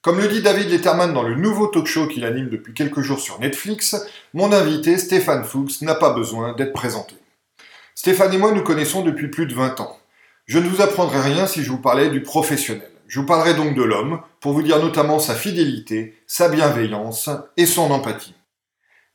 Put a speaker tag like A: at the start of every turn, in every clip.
A: Comme le dit David Letterman dans le nouveau talk show qu'il anime depuis quelques jours sur Netflix, mon invité Stéphane Fuchs n'a pas besoin d'être présenté. Stéphane et moi nous connaissons depuis plus de 20 ans. Je ne vous apprendrai rien si je vous parlais du professionnel. Je vous parlerai donc de l'homme, pour vous dire notamment sa fidélité, sa bienveillance et son empathie.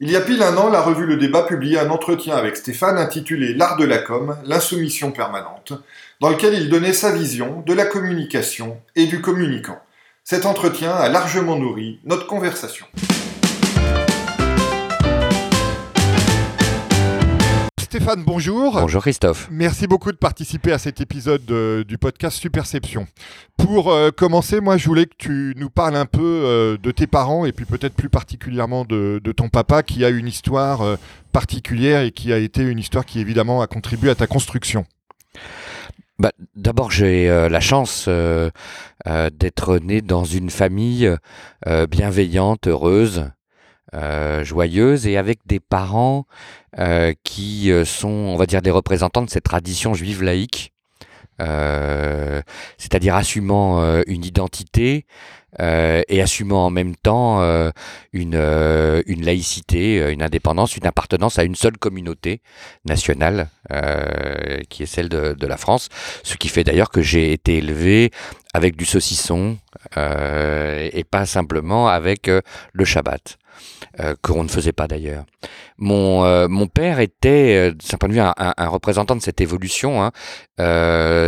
A: Il y a pile un an, la revue Le Débat publiait un entretien avec Stéphane intitulé L'art de la com, l'insoumission permanente, dans lequel il donnait sa vision de la communication et du communicant. Cet entretien a largement nourri notre conversation. Stéphane, bonjour.
B: Bonjour Christophe.
A: Merci beaucoup de participer à cet épisode du podcast Superception. Pour euh, commencer, moi je voulais que tu nous parles un peu euh, de tes parents et puis peut-être plus particulièrement de, ton papa qui a une histoire euh, particulière et qui a été une histoire qui évidemment a contribué à ta construction.
B: Bah, D'abord, j'ai euh, la chance euh, euh, d'être né dans une famille bienveillante, heureuse, joyeuse et avec des parents qui sont, on va dire, des représentants de cette tradition juive laïque. c'est-à-dire assumant une identité, euh, et assumant en même temps euh, une, euh, une laïcité, une indépendance, une appartenance à une seule communauté nationale qui est celle de, de, la France. Ce qui fait d'ailleurs que j'ai été élevé avec du saucisson et pas simplement avec le Shabbat. Euh, qu'on ne faisait pas d'ailleurs. Mon, mon père était, d'un certain point de vue, un, représentant de cette évolution. Hein.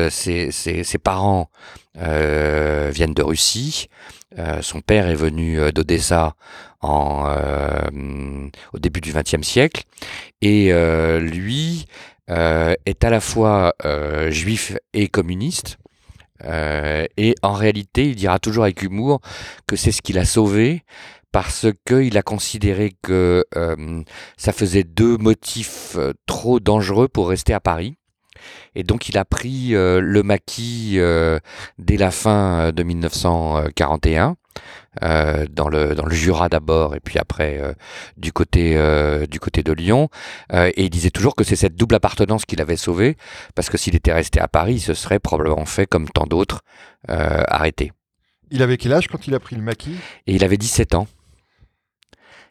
B: ses, ses, ses, parents viennent de Russie. Euh, son père est venu euh, d'Odessa en, euh, au début du XXe siècle et lui est à la fois juif et communiste. et en réalité, il dira toujours avec humour que c'est ce qu'il a sauvé parce qu'il a considéré que ça faisait deux motifs trop dangereux pour rester à Paris. Et donc il a pris euh, le maquis euh, dès la fin euh, de 1941. dans le dans le Jura d'abord et puis après du côté du côté de Lyon et il disait toujours que c'est cette double appartenance qu'il avait sauvé parce que s'il était resté à Paris il se serait probablement fait comme tant d'autres arrêté.
A: Il avait quel âge quand il a pris le maquis?
B: Et il avait 17 ans.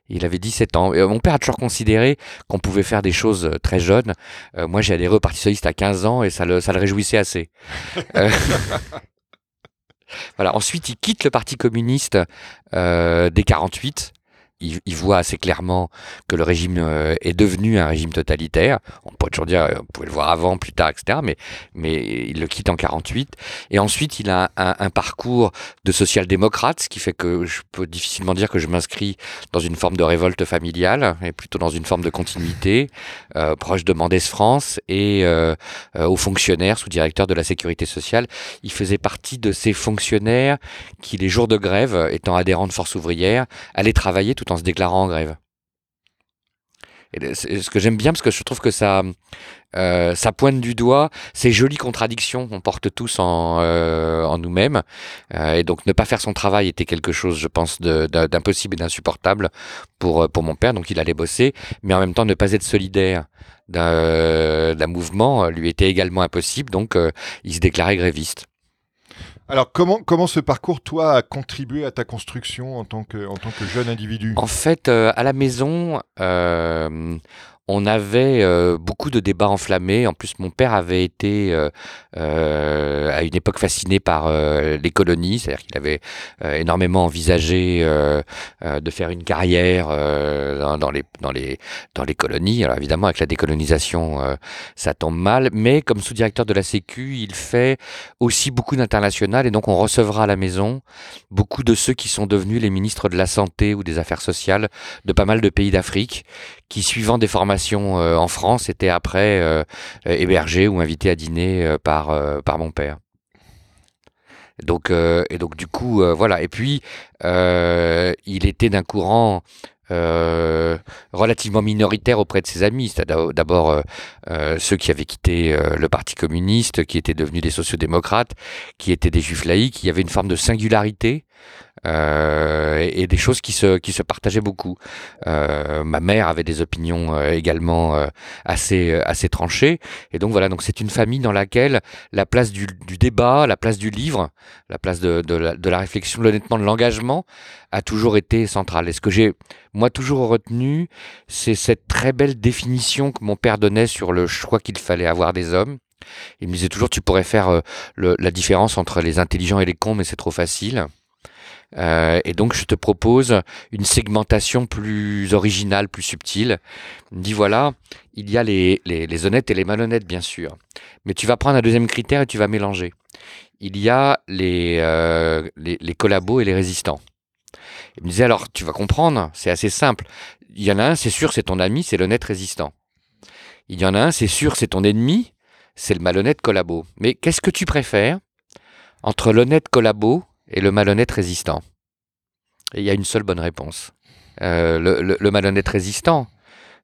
B: Il avait 17 ans. mon père a toujours considéré qu'on pouvait faire des choses euh, très jeunes. Euh, moi, j'ai adhéré au Parti Socialiste à 15 ans et ça le, ça le réjouissait assez. Euh, voilà. Ensuite, il quitte le Parti communiste dès 48 il, voit assez clairement que le régime euh, est devenu un régime totalitaire. On peut toujours dire, on pouvait le voir avant, plus tard, etc. Mais, mais il le quitte en 48. Et ensuite, il a un, parcours de social-démocrate, ce qui fait que je peux difficilement dire que je m'inscris dans une forme de révolte familiale, et plutôt dans une forme de continuité, euh, proche de Mendès France et euh, aux fonctionnaires, sous-directeur de la sécurité sociale. Il faisait partie de ces fonctionnaires qui, les jours de grève, étant adhérents de Force ouvrière, allaient travailler tout en se déclarant en grève. Et ce que j'aime bien, parce que je trouve que ça, euh, ça pointe du doigt ces jolies contradictions qu'on porte tous en, euh, en nous-mêmes. Euh, et donc ne pas faire son travail était quelque chose, je pense, d'impossible et d'insupportable pour, pour mon père. Donc il allait bosser, mais en même temps ne pas être solidaire d'un mouvement lui était également impossible. Donc il se déclarait gréviste.
A: Alors, comment, comment ce parcours, toi, a contribué à ta construction en tant que, jeune individu?
B: En fait, euh, à la maison, euh, on avait euh, beaucoup de débats enflammés. En plus, mon père avait été euh, euh, à une époque fasciné par les colonies, c'est-à-dire qu'il avait énormément envisagé de faire une carrière dans, les, dans, les, dans les colonies. Alors évidemment, avec la décolonisation, ça tombe mal, mais comme sous-directeur de la Sécu, il fait aussi beaucoup d'international et donc on recevra à la maison beaucoup de ceux qui sont devenus les ministres de la Santé ou des Affaires sociales de pas mal de pays d'Afrique qui, suivant des formations euh, en France, étaient après euh, hébergés ou invités à dîner euh, par, mon père. Donc, et donc du coup, voilà. Et puis, il était d'un courant relativement minoritaire auprès de ses amis. C'est d'abord ceux qui avaient quitté le Parti communiste, qui étaient devenus des sociodémocrates, qui étaient des juifs laïcs. Il y avait une forme de singularité euh, et, des choses qui se, qui se partageaient beaucoup. Euh, ma mère avait des opinions euh, également assez, assez tranchées. Et donc voilà, donc c'est une famille dans laquelle la place du, du, débat, la place du livre, la place de, de, la, réflexion, l'honnêtement de l'engagement a toujours été centrale. Et ce que j'ai, moi, toujours retenu, c'est cette très belle définition que mon père donnait sur le choix qu'il fallait avoir des hommes. Il me disait toujours, tu pourrais faire la différence entre les intelligents et les cons, mais c'est trop facile. Euh, et donc, je te propose une segmentation plus originale, plus subtile. Dit voilà, il y a les, les, les, honnêtes et les malhonnêtes, bien sûr. Mais tu vas prendre un deuxième critère et tu vas mélanger. Il y a les, euh, les, les collabos et les résistants. Il me disait alors, tu vas comprendre, c'est assez simple. Il y en a un, c'est sûr, c'est ton ami, c'est l'honnête résistant. Il y en a un, c'est sûr, c'est ton ennemi, c'est le malhonnête collabo. Mais qu'est-ce que tu préfères entre l'honnête collabo et le malhonnête résistant il y a une seule bonne réponse. Euh, le, malhonnête résistant.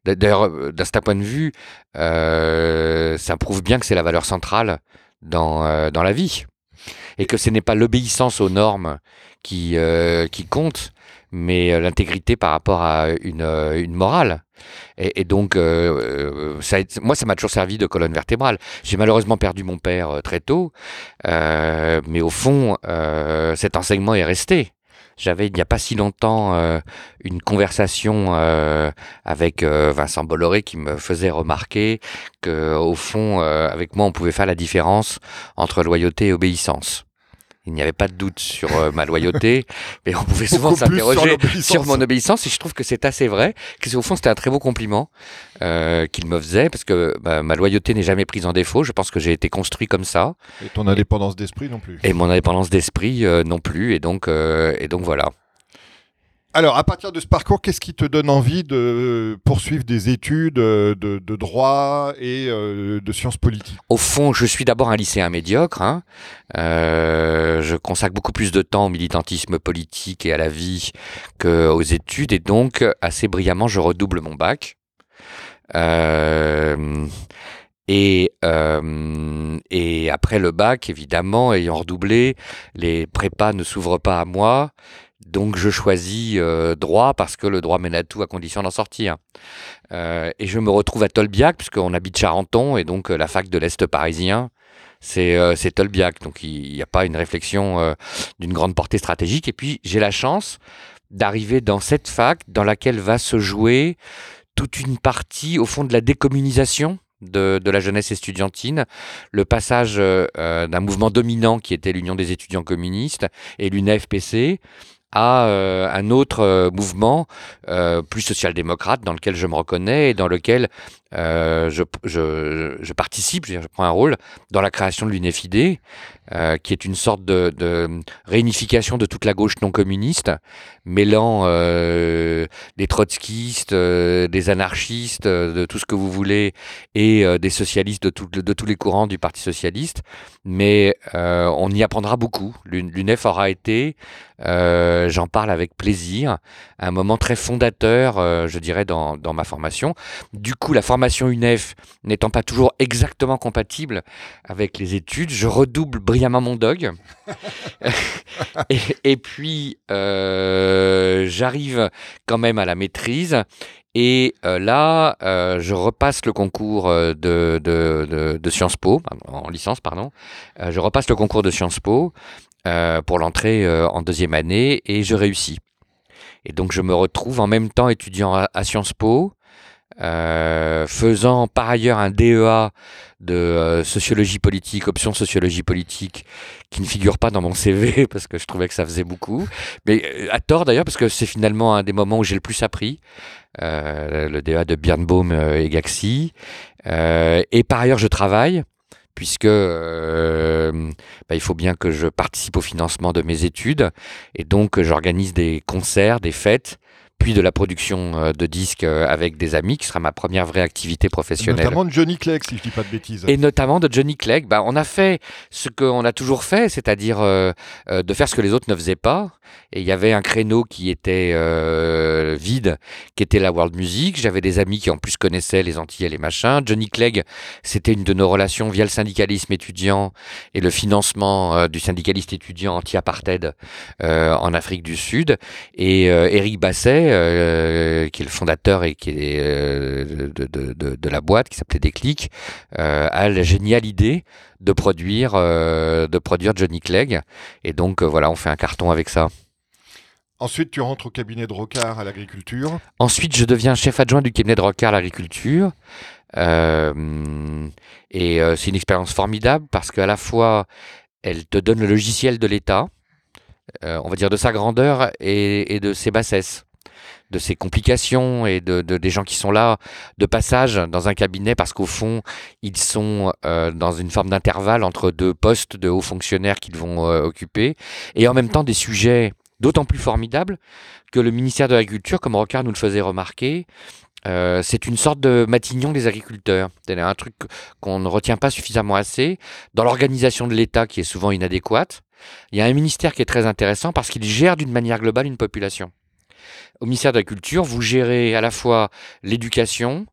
B: D'ailleurs, euh, d'un certain point de vue, euh, ça prouve bien que c'est la valeur centrale dans, la vie. Et que ce n'est pas l'obéissance aux normes qui compte, mais l'intégrité par rapport à une, une morale. Et, donc, ça moi, ça m'a toujours servi de colonne vertébrale. J'ai malheureusement perdu mon père très tôt, mais au fond, cet enseignement est resté. J'avais il n'y a pas si longtemps euh, une conversation euh, avec euh, Vincent Bolloré qui me faisait remarquer que au fond, avec moi, on pouvait faire la différence entre loyauté et obéissance. Il n'y avait pas de doute sur ma loyauté, mais on pouvait souvent s'interroger sur, mon obéissance. Et je trouve que c'est assez vrai, que au fond c'était un très beau compliment qu'il me faisait, parce que bah, ma loyauté n'est jamais prise en défaut. Je pense que j'ai été construit comme ça.
A: Et ton indépendance d'esprit non plus.
B: Et mon indépendance d'esprit non plus. Et donc, et donc voilà.
A: Alors, à partir de ce parcours, qu'est-ce qui te donne envie de poursuivre des études de, droit et euh, de sciences politiques?
B: Au fond, je suis d'abord un lycéen médiocre. Hein. Euh, je consacre beaucoup plus de temps au militantisme politique et à la vie qu'aux études, et donc assez brillamment, je redouble mon bac. Euh, et après le bac, évidemment, ayant redoublé, les prépas ne s'ouvrent pas à moi. Donc je choisis euh, droit parce que le droit mène à tout à condition d'en sortir. Euh, et je me retrouve à Tolbiac puisqu'on habite Charenton et donc euh, la fac de l'Est parisien, c'est Tolbiac. Donc il n'y a pas une réflexion d'une grande portée stratégique. Et puis j'ai la chance d'arriver dans cette fac dans laquelle va se jouer toute une partie au fond de la décommunisation de, de, la jeunesse estudiantine, le passage d'un mouvement dominant qui était l'Union des étudiants communistes et l'UNEFPC à euh, un autre euh, mouvement euh, plus social-démocrate dans lequel je me reconnais et dans lequel je, je, participe, je, prends un rôle dans la création de l'UNEFID, qui est une sorte de, réunification de toute la gauche non communiste, mêlant des trotskistes, des anarchistes, de tout ce que vous voulez, et des socialistes de, tous les courants du Parti socialiste. Mais on y apprendra beaucoup. L'UNEF aura été euh, j'en parle avec plaisir. Un moment très fondateur, euh, je dirais, dans, dans, ma formation. Du coup, la formation UNEF n'étant pas toujours exactement compatible avec les études, je redouble brillamment mon dog. et, et, puis, euh, j'arrive quand même à la maîtrise. Et euh, là, euh, je repasse le concours de, de, de, de, Sciences Po, en licence, pardon. je repasse le concours de Sciences Po. Pour l'entrée en deuxième année et je réussis. Et donc je me retrouve en même temps étudiant à, Sciences Po, euh, faisant par ailleurs un DEA de sociologie politique, option sociologie politique, qui ne figure pas dans mon CV parce que je trouvais que ça faisait beaucoup, mais à tort d'ailleurs parce que c'est finalement un des moments où j'ai le plus appris, le DEA de Birnbaum et Gaxi. et par ailleurs je travaille puisque euh, bah, il faut bien que je participe au financement de mes études et donc j'organise des concerts, des fêtes puis de la production euh, de disques euh, avec des amis, qui sera ma première vraie activité professionnelle.
A: Notamment de Johnny Clegg, si je dis pas de bêtises.
B: Et notamment de Johnny Clegg. Bah, on a fait ce qu'on a toujours fait, c'est-à-dire de faire ce que les autres ne faisaient pas. Et il y avait un créneau qui était vide, qui était la world music. J'avais des amis qui en plus connaissaient les Antilles et les machins. Johnny Clegg, c'était une de nos relations via le syndicalisme étudiant et le financement du syndicaliste étudiant anti-apartheid en Afrique du Sud. Et Eric Basset, euh, qui est le fondateur et qui est euh, de, la boîte, qui s'appelait Déclic, euh, a la géniale idée de produire, de produire Johnny Clegg. Et donc voilà, on fait un carton avec ça.
A: Ensuite, tu rentres au cabinet de Rocard à l'agriculture.
B: Ensuite, je deviens chef adjoint du cabinet de Rocard à l'agriculture. et c'est une expérience formidable parce qu'à la fois, elle te donne le logiciel de l'État, on va dire de sa grandeur et, et de ses bassesses de ces complications et de, des gens qui sont là de passage dans un cabinet parce qu'au fond, ils sont euh, dans une forme d'intervalle entre deux postes de hauts fonctionnaires qu'ils vont euh, occuper et en même temps des sujets d'autant plus formidables que le ministère de l'Agriculture, comme Rocard nous le faisait remarquer, euh, c'est une sorte de Matignon des agriculteurs. C'est un truc qu'on ne retient pas suffisamment assez dans l'organisation de l'État qui est souvent inadéquate. Il y a un ministère qui est très intéressant parce qu'il gère d'une manière globale une population au ministère de la Culture, vous gérez à la fois l'éducation,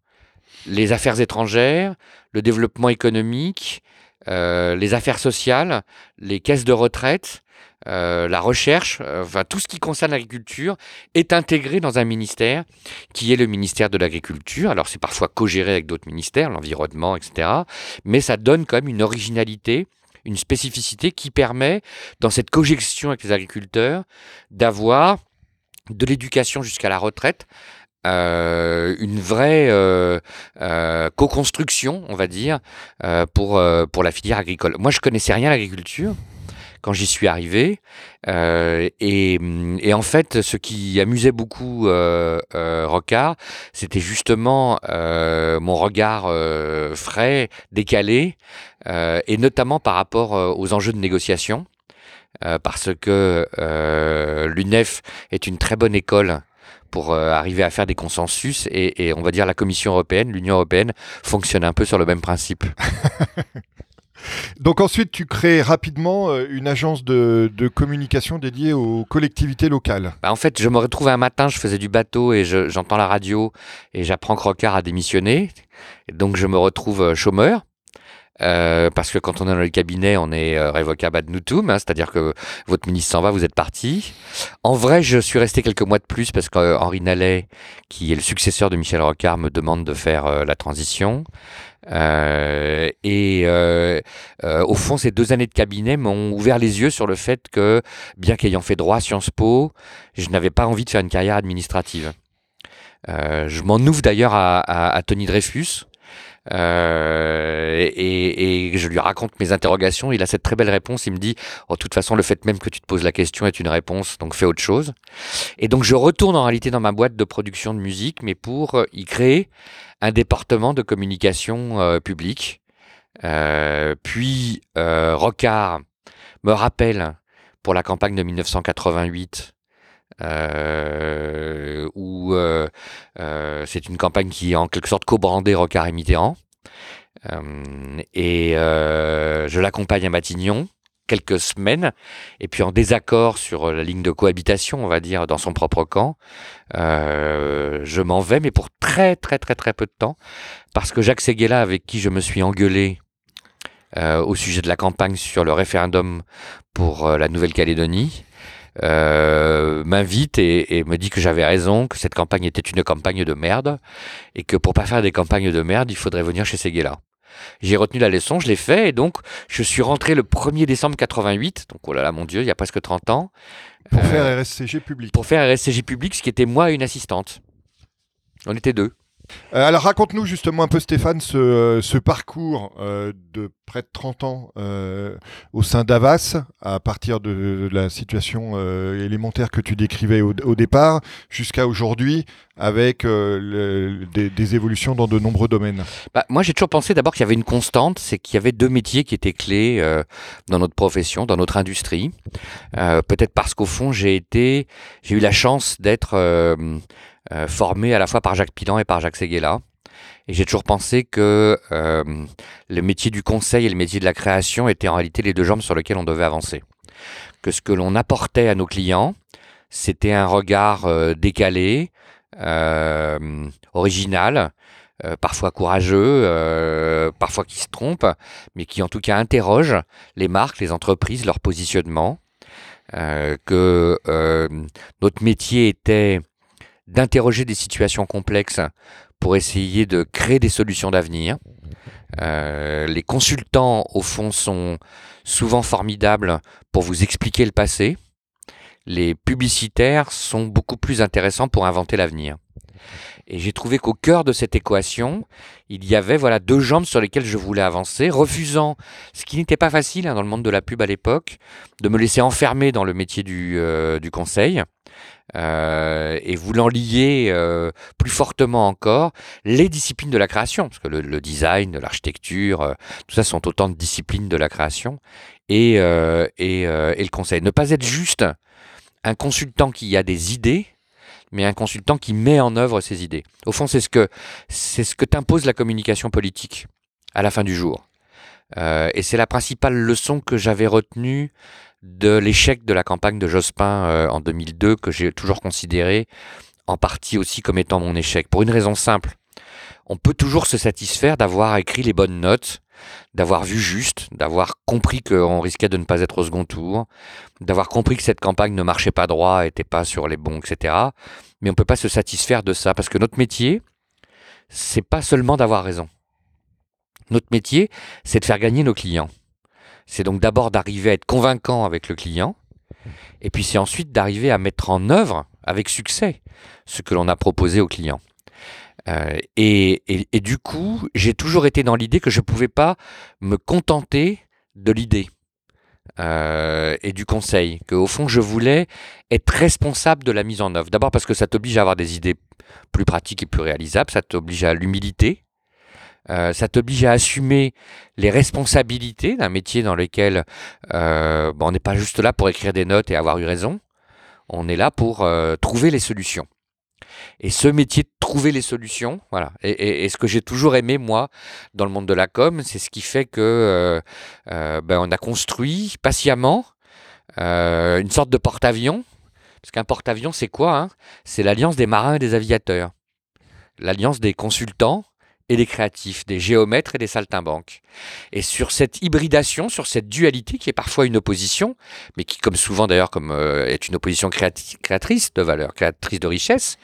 B: les affaires étrangères, le développement économique, euh, les affaires sociales, les caisses de retraite, euh, la recherche, euh, enfin tout ce qui concerne l'agriculture est intégré dans un ministère qui est le ministère de l'agriculture. Alors c'est parfois co-géré avec d'autres ministères, l'environnement, etc. Mais ça donne quand même une originalité une spécificité qui permet, dans cette cogestion avec les agriculteurs, d'avoir de l'éducation jusqu'à la retraite, euh, une vraie euh, euh, co-construction, on va dire, pour, la filière agricole. Moi, je connaissais rien à l'agriculture quand j'y suis arrivé. et, et, en fait, ce qui amusait beaucoup Rocard, c'était justement mon regard frais, décalé, et notamment par rapport aux enjeux de négociation. Euh, parce que euh, l'UNEF est une très bonne école pour euh, arriver à faire des consensus et, on va dire la Commission européenne, l'Union européenne fonctionne un peu sur le même principe.
A: Donc ensuite, tu crées rapidement une agence de, communication dédiée aux collectivités locales.
B: Bah, en fait, je me retrouve un matin, je faisais du bateau et j'entends la radio et j'apprends que Rocard a démissionné. donc je me retrouve chômeur. Euh, parce que quand on est dans le cabinet, on est euh, révocable ad nutum, hein, c'est-à-dire que votre ministre s'en va, vous êtes parti. En vrai, je suis resté quelques mois de plus parce qu'Henri Nallet, qui est le successeur de Michel Rocard, me demande de faire euh, la transition. et au fond, ces deux années de cabinet m'ont ouvert les yeux sur le fait que, bien qu'ayant fait droit à Sciences Po, je n'avais pas envie de faire une carrière administrative. je m'en ouvre d'ailleurs à, à Tony Dreyfus, euh, et, je lui raconte mes interrogations. Il a cette très belle réponse. Il me dit, oh, de toute façon, le fait même que tu te poses la question est une réponse, donc fais autre chose. Et donc je retourne en réalité dans ma boîte de production de musique, mais pour euh, y créer un département de communication euh, publique. Puis Rocard me rappelle pour la campagne de 1988 euh, où euh, euh, c'est une campagne qui en quelque sorte co-brandé Rocard et Mitterrand. Euh, et je l'accompagne à Matignon quelques semaines, et puis en désaccord sur la ligne de cohabitation, on va dire, dans son propre camp, euh, je m'en vais, mais pour très très très très peu de temps, parce que Jacques Seguela, avec qui je me suis engueulé euh, au sujet de la campagne sur le référendum pour la Nouvelle-Calédonie, euh, m'invite et, me dit que j'avais raison, que cette campagne était une campagne de merde, et que pour pas faire des campagnes de merde, il faudrait venir chez Seguela. J'ai retenu la leçon, je l'ai fait, et donc je suis rentré le 1er décembre 88, donc oh là là mon Dieu, il y a presque 30 ans.
A: Pour faire euh, RSCG public.
B: Pour faire RSCG public, ce qui était moi et une assistante. On était deux.
A: Euh, alors raconte-nous justement un peu Stéphane ce, parcours euh, de près de 30 ans euh, au sein d'Avas, à partir de, la situation élémentaire que tu décrivais au, départ, jusqu'à aujourd'hui, avec des, évolutions dans de nombreux domaines.
B: Bah, moi j'ai toujours pensé d'abord qu'il y avait une constante, c'est qu'il y avait deux métiers qui étaient clés dans notre profession, dans notre industrie. Peut-être parce qu'au fond j'ai eu la chance d'être euh, formé à la fois par Jacques Pilan et par Jacques Seguela. Et j'ai toujours pensé que euh, le métier du conseil et le métier de la création étaient en réalité les deux jambes sur lesquelles on devait avancer. Que ce que l'on apportait à nos clients, c'était un regard euh, décalé, original, parfois courageux, parfois qui se trompe, mais qui en tout cas interroge les marques, les entreprises, leur positionnement. que notre métier était d'interroger des situations complexes pour essayer de créer des solutions d'avenir. Euh, les consultants, au fond, sont souvent formidables pour vous expliquer le passé. Les publicitaires sont beaucoup plus intéressants pour inventer l'avenir. Et j'ai trouvé qu'au cœur de cette équation, il y avait voilà deux jambes sur lesquelles je voulais avancer, refusant, ce qui n'était pas facile hein, dans le monde de la pub à l'époque, de me laisser enfermer dans le métier du, euh, du conseil, euh, et voulant lier euh, plus fortement encore les disciplines de la création, parce que le, design, l'architecture, euh, tout ça sont autant de disciplines de la création, et, et, et, le conseil. Ne pas être juste un consultant qui a des idées, mais un consultant qui met en œuvre ses idées. Au fond, c'est ce que c'est ce que t'impose la communication politique à la fin du jour. et c'est la principale leçon que j'avais retenue de l'échec de la campagne de Jospin euh, en 2002, que j'ai toujours considéré en partie aussi comme étant mon échec, pour une raison simple. On peut toujours se satisfaire d'avoir écrit les bonnes notes, d'avoir vu juste, d'avoir compris qu'on risquait de ne pas être au second tour, d'avoir compris que cette campagne ne marchait pas droit, était pas sur les bons, etc. Mais on peut pas se satisfaire de ça, parce que notre métier, c'est pas seulement d'avoir raison. Notre métier, c'est de faire gagner nos clients. C'est donc d'abord d'arriver à être convaincant avec le client, et puis c'est ensuite d'arriver à mettre en œuvre avec succès ce que l'on a proposé au client. Euh, et, du coup, j'ai toujours été dans l'idée que je ne pouvais pas me contenter de l'idée euh, et du conseil, qu'au fond, je voulais être responsable de la mise en œuvre. D'abord parce que ça t'oblige à avoir des idées plus pratiques et plus réalisables, ça t'oblige à l'humilité, euh, ça t'oblige à assumer les responsabilités d'un métier dans lequel euh, bon, on n'est pas juste là pour écrire des notes et avoir eu raison. On est là pour euh, trouver les solutions. Et ce métier de trouver les solutions, voilà. Et, ce que j'ai toujours aimé moi dans le monde de la com, c'est ce qui fait que ben, on a construit patiemment une sorte de porte-avions. Parce qu'un porte-avions, c'est quoi hein? C'est l'alliance des marins et des aviateurs, l'alliance des consultants et des créatifs, des géomètres et des saltimbanques. Et sur cette hybridation, sur cette dualité qui est parfois une opposition, mais qui, comme souvent d'ailleurs, comme euh, est une opposition créatrice de valeur, créatrice de richesse,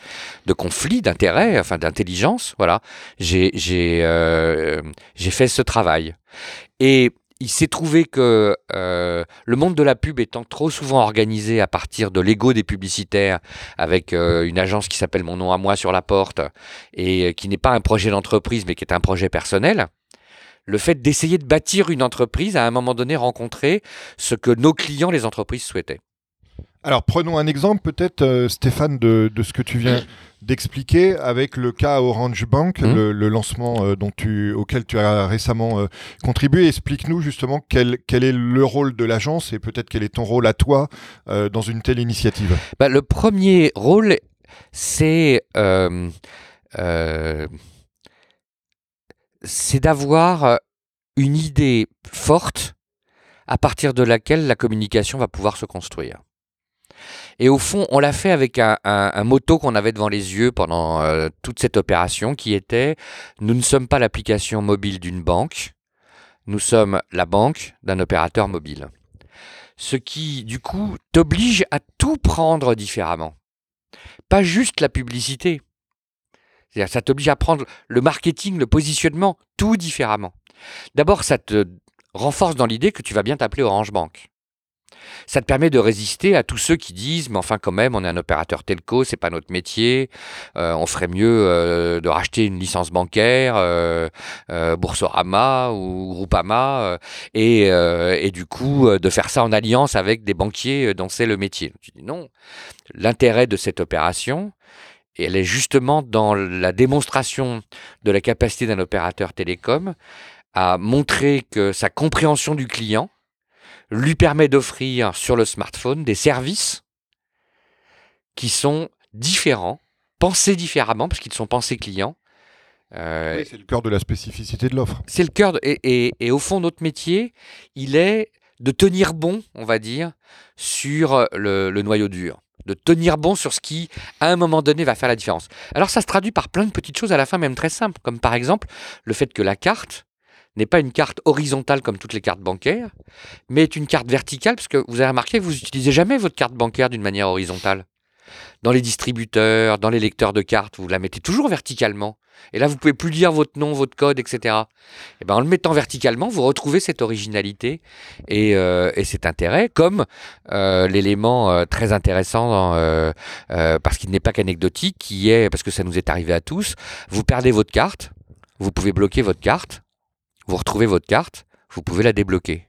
B: de conflit, d'intérêt, enfin d'intelligence, voilà, j'ai j'ai euh, j'ai fait ce travail. Et il s'est trouvé que euh, le monde de la pub étant trop souvent organisé à partir de l'ego des publicitaires, avec euh, une agence qui s'appelle Mon nom à moi sur la porte, et qui n'est pas un projet d'entreprise, mais qui est un projet personnel, le fait d'essayer de bâtir une entreprise a à un moment donné rencontré ce que nos clients, les entreprises, souhaitaient.
A: Alors prenons un exemple peut-être, euh, Stéphane, de, de, ce que tu viens d'expliquer avec le cas Orange Bank, mmh. le, le, lancement euh, dont tu, auquel tu as récemment euh, contribué. Explique-nous justement quel, quel, est le rôle de l'agence et peut-être quel est ton rôle à toi dans une telle initiative.
B: Bah, le premier rôle, c'est c'est d'avoir une idée forte à partir de laquelle la communication va pouvoir se construire. Et au fond, on l'a fait avec un, un, motto qu'on avait devant les yeux pendant euh, toute cette opération qui était Nous ne sommes pas l'application mobile d'une banque, nous sommes la banque d'un opérateur mobile. Ce qui, du coup, t'oblige à tout prendre différemment. Pas juste la publicité. Ça t'oblige à prendre le marketing, le positionnement, tout différemment. D'abord, ça te renforce dans l'idée que tu vas bien t'appeler Orange Bank. Ça te permet de résister à tous ceux qui disent mais enfin quand même on est un opérateur telco, c'est pas notre métier, euh, on ferait mieux euh, de racheter une licence bancaire, euh, Boursorama ou Groupama et, et du coup de faire ça en alliance avec des banquiers dont c'est le métier. Tu dis non, l'intérêt de cette opération, elle est justement dans la démonstration de la capacité d'un opérateur télécom à montrer que sa compréhension du client lui permet d'offrir sur le smartphone des services qui sont différents, pensés différemment, parce qu'ils sont pensés clients.
A: Euh, c'est le cœur de la spécificité de l'offre.
B: C'est le cœur, et, au fond, notre métier, il est de tenir bon, on va dire, sur le, le noyau dur de tenir bon sur ce qui, à un moment donné, va faire la différence. Alors ça se traduit par plein de petites choses à la fin, même très simples, comme par exemple le fait que la carte, n'est pas une carte horizontale comme toutes les cartes bancaires, mais est une carte verticale, parce que vous avez remarqué vous n'utilisez jamais votre carte bancaire d'une manière horizontale. Dans les distributeurs, dans les lecteurs de cartes, vous la mettez toujours verticalement. Et là, vous pouvez plus lire votre nom, votre code, etc. Et eh ben, en le mettant verticalement, vous retrouvez cette originalité et, euh, cet intérêt, comme euh, l'élément euh, très intéressant, parce qu'il n'est pas qu'anecdotique, qui est, parce que ça nous est arrivé à tous, vous perdez votre carte, vous pouvez bloquer votre carte, vous retrouvez votre carte, vous pouvez la débloquer.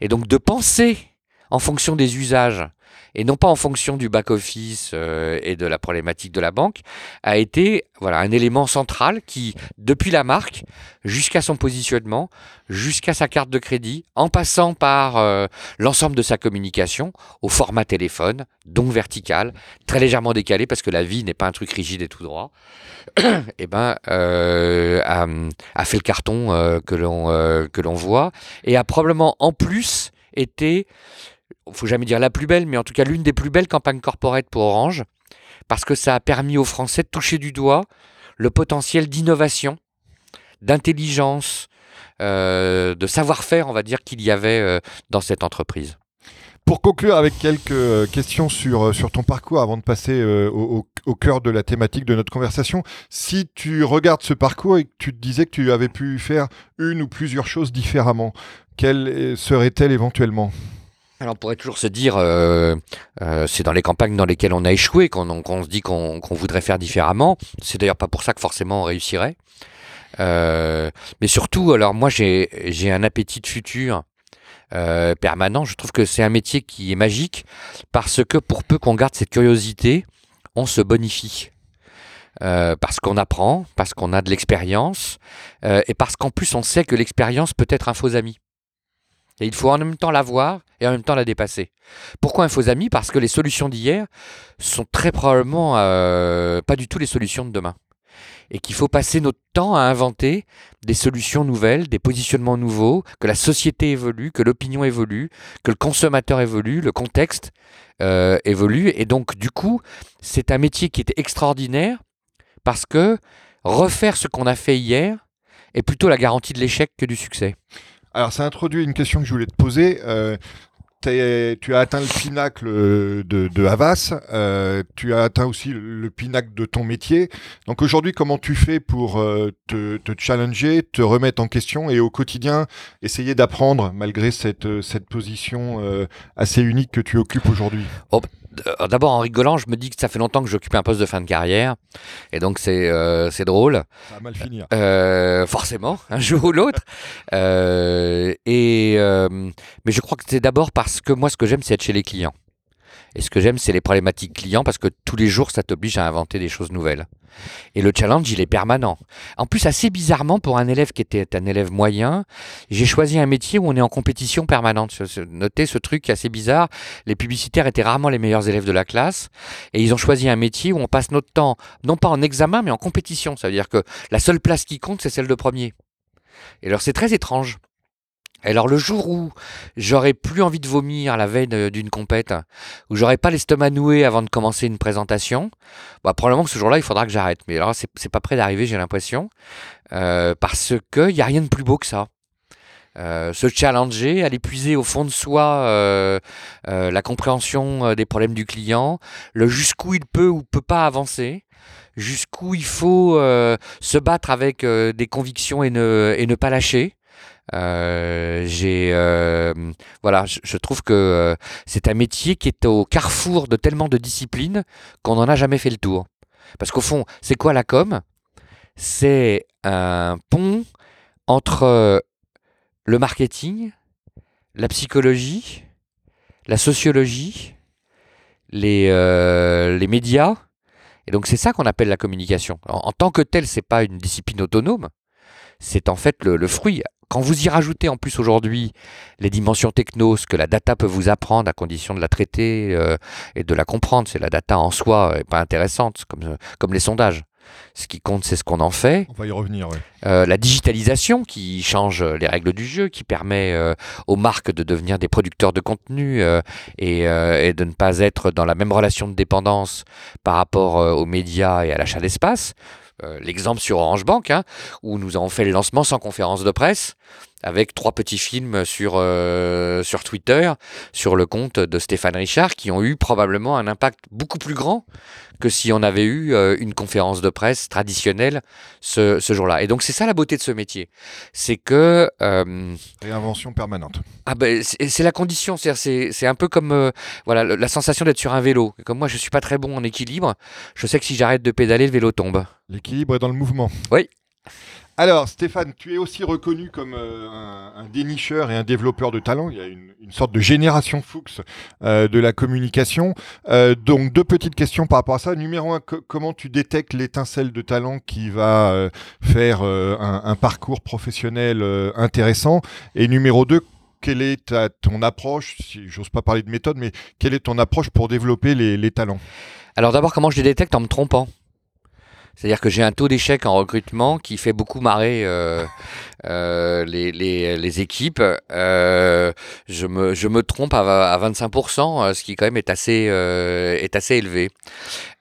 B: Et donc de penser en fonction des usages et non pas en fonction du back-office euh, et de la problématique de la banque, a été voilà, un élément central qui, depuis la marque, jusqu'à son positionnement, jusqu'à sa carte de crédit, en passant par euh, l'ensemble de sa communication, au format téléphone, donc vertical, très légèrement décalé, parce que la vie n'est pas un truc rigide et tout droit, et eh ben, euh, a, fait le carton que l'on voit, et a probablement en plus été faut jamais dire la plus belle, mais en tout cas l'une des plus belles campagnes corporate pour Orange, parce que ça a permis aux Français de toucher du doigt le potentiel d'innovation, d'intelligence, euh, de savoir-faire, on va dire, qu'il y avait euh, dans cette entreprise.
A: Pour conclure avec quelques euh, questions sur, sur ton parcours avant de passer au, au, cœur de la thématique de notre conversation, si tu regardes ce parcours et que tu te disais que tu avais pu faire une ou plusieurs choses différemment, quelles seraient-elles éventuellement?
B: Alors on pourrait toujours se dire, euh, euh, c'est dans les campagnes dans lesquelles on a échoué qu'on se dit qu'on voudrait faire différemment. C'est d'ailleurs pas pour ça que forcément on réussirait. Euh, mais surtout, alors moi j'ai un appétit de futur permanent. Je trouve que c'est un métier qui est magique parce que pour peu qu'on garde cette curiosité, on se bonifie. parce qu'on apprend, parce qu'on a de l'expérience, et parce qu'en plus on sait que l'expérience peut être un faux ami. Et il faut en même temps la voir et en même temps la dépasser. Pourquoi un faux ami Parce que les solutions d'hier sont très probablement euh, pas du tout les solutions de demain. Et qu'il faut passer notre temps à inventer des solutions nouvelles, des positionnements nouveaux, que la société évolue, que l'opinion évolue, que le consommateur évolue, le contexte euh, évolue. Et donc, du coup, c'est un métier qui est extraordinaire parce que refaire ce qu'on a fait hier est plutôt la garantie de l'échec que du succès.
A: Alors, ça introduit une question que je voulais te poser. Euh, tu as atteint le pinacle de, Havas, euh, tu as atteint aussi le pinacle de ton métier. Donc aujourd'hui, comment tu fais pour euh, te, challenger, te remettre en question et au quotidien essayer d'apprendre malgré cette, cette position assez unique que tu occupes aujourd'hui?
B: Oh, euh, d'abord en rigolant, je me dis que ça fait longtemps que j'occupe un poste de fin de carrière, et donc c'est euh, c'est drôle.
A: Ça va mal finir.
B: Euh, forcément, un jour ou l'autre. et mais je crois que c'est d'abord parce que moi, ce que j'aime, c'est être chez les clients. Et ce que j'aime, c'est les problématiques clients parce que tous les jours, ça t'oblige à inventer des choses nouvelles. Et le challenge, il est permanent. En plus, assez bizarrement, pour un élève qui était un élève moyen, j'ai choisi un métier où on est en compétition permanente. Notez ce truc assez bizarre. Les publicitaires étaient rarement les meilleurs élèves de la classe. Et ils ont choisi un métier où on passe notre temps, non pas en examen, mais en compétition. Ça veut dire que la seule place qui compte, c'est celle de premier. Et alors, c'est très étrange. Alors le jour où j'aurais plus envie de vomir la veille d'une compète, où j'aurais pas l'estomac noué avant de commencer une présentation, bah probablement que ce jour-là il faudra que j'arrête. Mais alors c'est pas prêt d'arriver, j'ai l'impression, euh, parce qu'il n'y a rien de plus beau que ça. Euh, se challenger, aller puiser au fond de soi euh, la compréhension des problèmes du client, le jusqu'où il peut ou peut pas avancer, jusqu'où il faut se battre avec des convictions et et ne pas lâcher. Euh, j'ai euh, voilà, je, trouve que euh, c'est un métier qui est au carrefour de tellement de disciplines qu'on n'en a jamais fait le tour. Parce qu'au fond, c'est quoi la com? C'est un pont entre le marketing, la psychologie, la sociologie, les, les médias. Et donc c'est ça qu'on appelle la communication. En, tant que tel, c'est pas une discipline autonome. C'est en fait le fruit. Quand vous y rajoutez en plus aujourd'hui les dimensions techno, ce que la data peut vous apprendre à condition de la traiter euh, et de la comprendre, c'est la data en soi est pas intéressante comme, comme les sondages. Ce qui compte, c'est ce qu'on en fait.
A: On va y revenir, ouais.
B: Euh, la digitalisation qui change les règles du jeu, qui permet euh, aux marques de devenir des producteurs de contenu euh, et, euh, et de ne pas être dans la même relation de dépendance par rapport euh, aux médias et à l'achat d'espace. Euh, L'exemple sur Orange Bank, hein, où nous avons fait le lancement sans conférence de presse, avec trois petits films sur, euh, sur Twitter, sur le compte de Stéphane Richard, qui ont eu probablement un impact beaucoup plus grand que si on avait eu euh, une conférence de presse traditionnelle ce, ce jour-là. Et donc c'est ça la beauté de ce métier, c'est que euh,
A: Réinvention permanente.
B: ah ben, c'est la condition, c'est un peu comme voilà la sensation d'être sur un vélo. Comme moi je suis pas très bon en équilibre, je sais que si j'arrête de pédaler, le vélo tombe.
A: L'équilibre est dans le mouvement.
B: Oui.
A: Alors, Stéphane, tu es aussi reconnu comme euh, un, dénicheur et un développeur de talent. Il y a une, sorte de génération Fuchs euh, de la communication. Euh, donc, deux petites questions par rapport à ça. Numéro un, co- comment tu détectes l'étincelle de talent qui va faire un, parcours professionnel intéressant? Et numéro deux, quelle est ton approche, si j'ose pas parler de méthode, mais quelle est ton approche pour développer les, les talents?
B: Alors d'abord, comment je les détecte? En me trompant C'est-à-dire que j'ai un taux d'échec en recrutement qui fait beaucoup marrer euh, euh, les, les, les équipes. Euh, je, me, je me trompe à, à 25%, euh, ce qui quand même est assez, est assez élevé.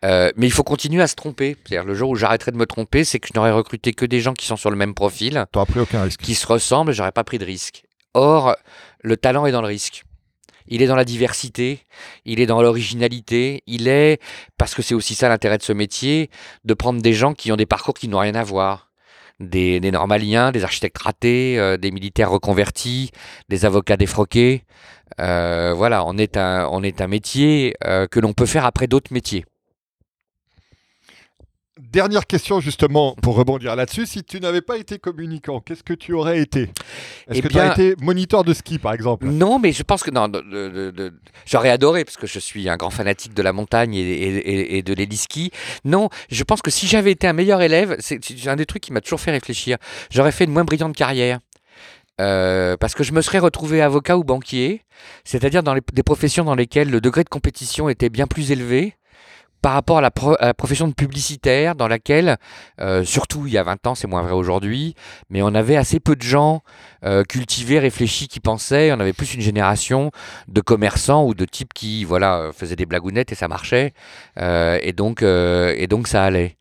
B: Mais il faut continuer à se tromper. C'est-à-dire le jour où j'arrêterai de me tromper, c'est que je n'aurai recruté que des gens qui sont sur le même profil,
A: pris aucun risque.
B: qui se ressemblent, j'aurais pas pris de risque. Or, le talent est dans le risque. Il est dans la diversité, il est dans l'originalité, il est, parce que c'est aussi ça l'intérêt de ce métier, de prendre des gens qui ont des parcours qui n'ont rien à voir. Des, des normaliens, des architectes ratés, euh, des militaires reconvertis, des avocats défroqués. Euh, voilà, on est un, on est un métier euh, que l'on peut faire après d'autres métiers.
A: Dernière question justement pour rebondir là-dessus. Si tu n'avais pas été communicant, qu'est-ce que tu aurais été? Est-ce
B: Eh
A: que tu aurais
B: bien-
A: été moniteur de ski par exemple?
B: Non, mais je pense que non, j'aurais adoré parce que je suis un grand fanatique de la montagne et, et- et- de l'héliski. Non, je pense que si j'avais été un meilleur élève, c'est c'est un des trucs qui m'a toujours fait réfléchir. J'aurais fait une moins brillante carrière. Euh, parce que je me serais retrouvé avocat ou banquier, c'est-à-dire dans les- des professions dans lesquelles le degré de compétition était bien plus élevé par rapport à la, profession de publicitaire, dans laquelle, euh, surtout il y a 20 ans, c'est moins vrai aujourd'hui, mais on avait assez peu de gens euh, cultivés, réfléchis, qui pensaient. On avait plus une génération de commerçants ou de types qui, voilà, euh, faisaient des blagounettes et ça marchait, et donc, et donc ça allait.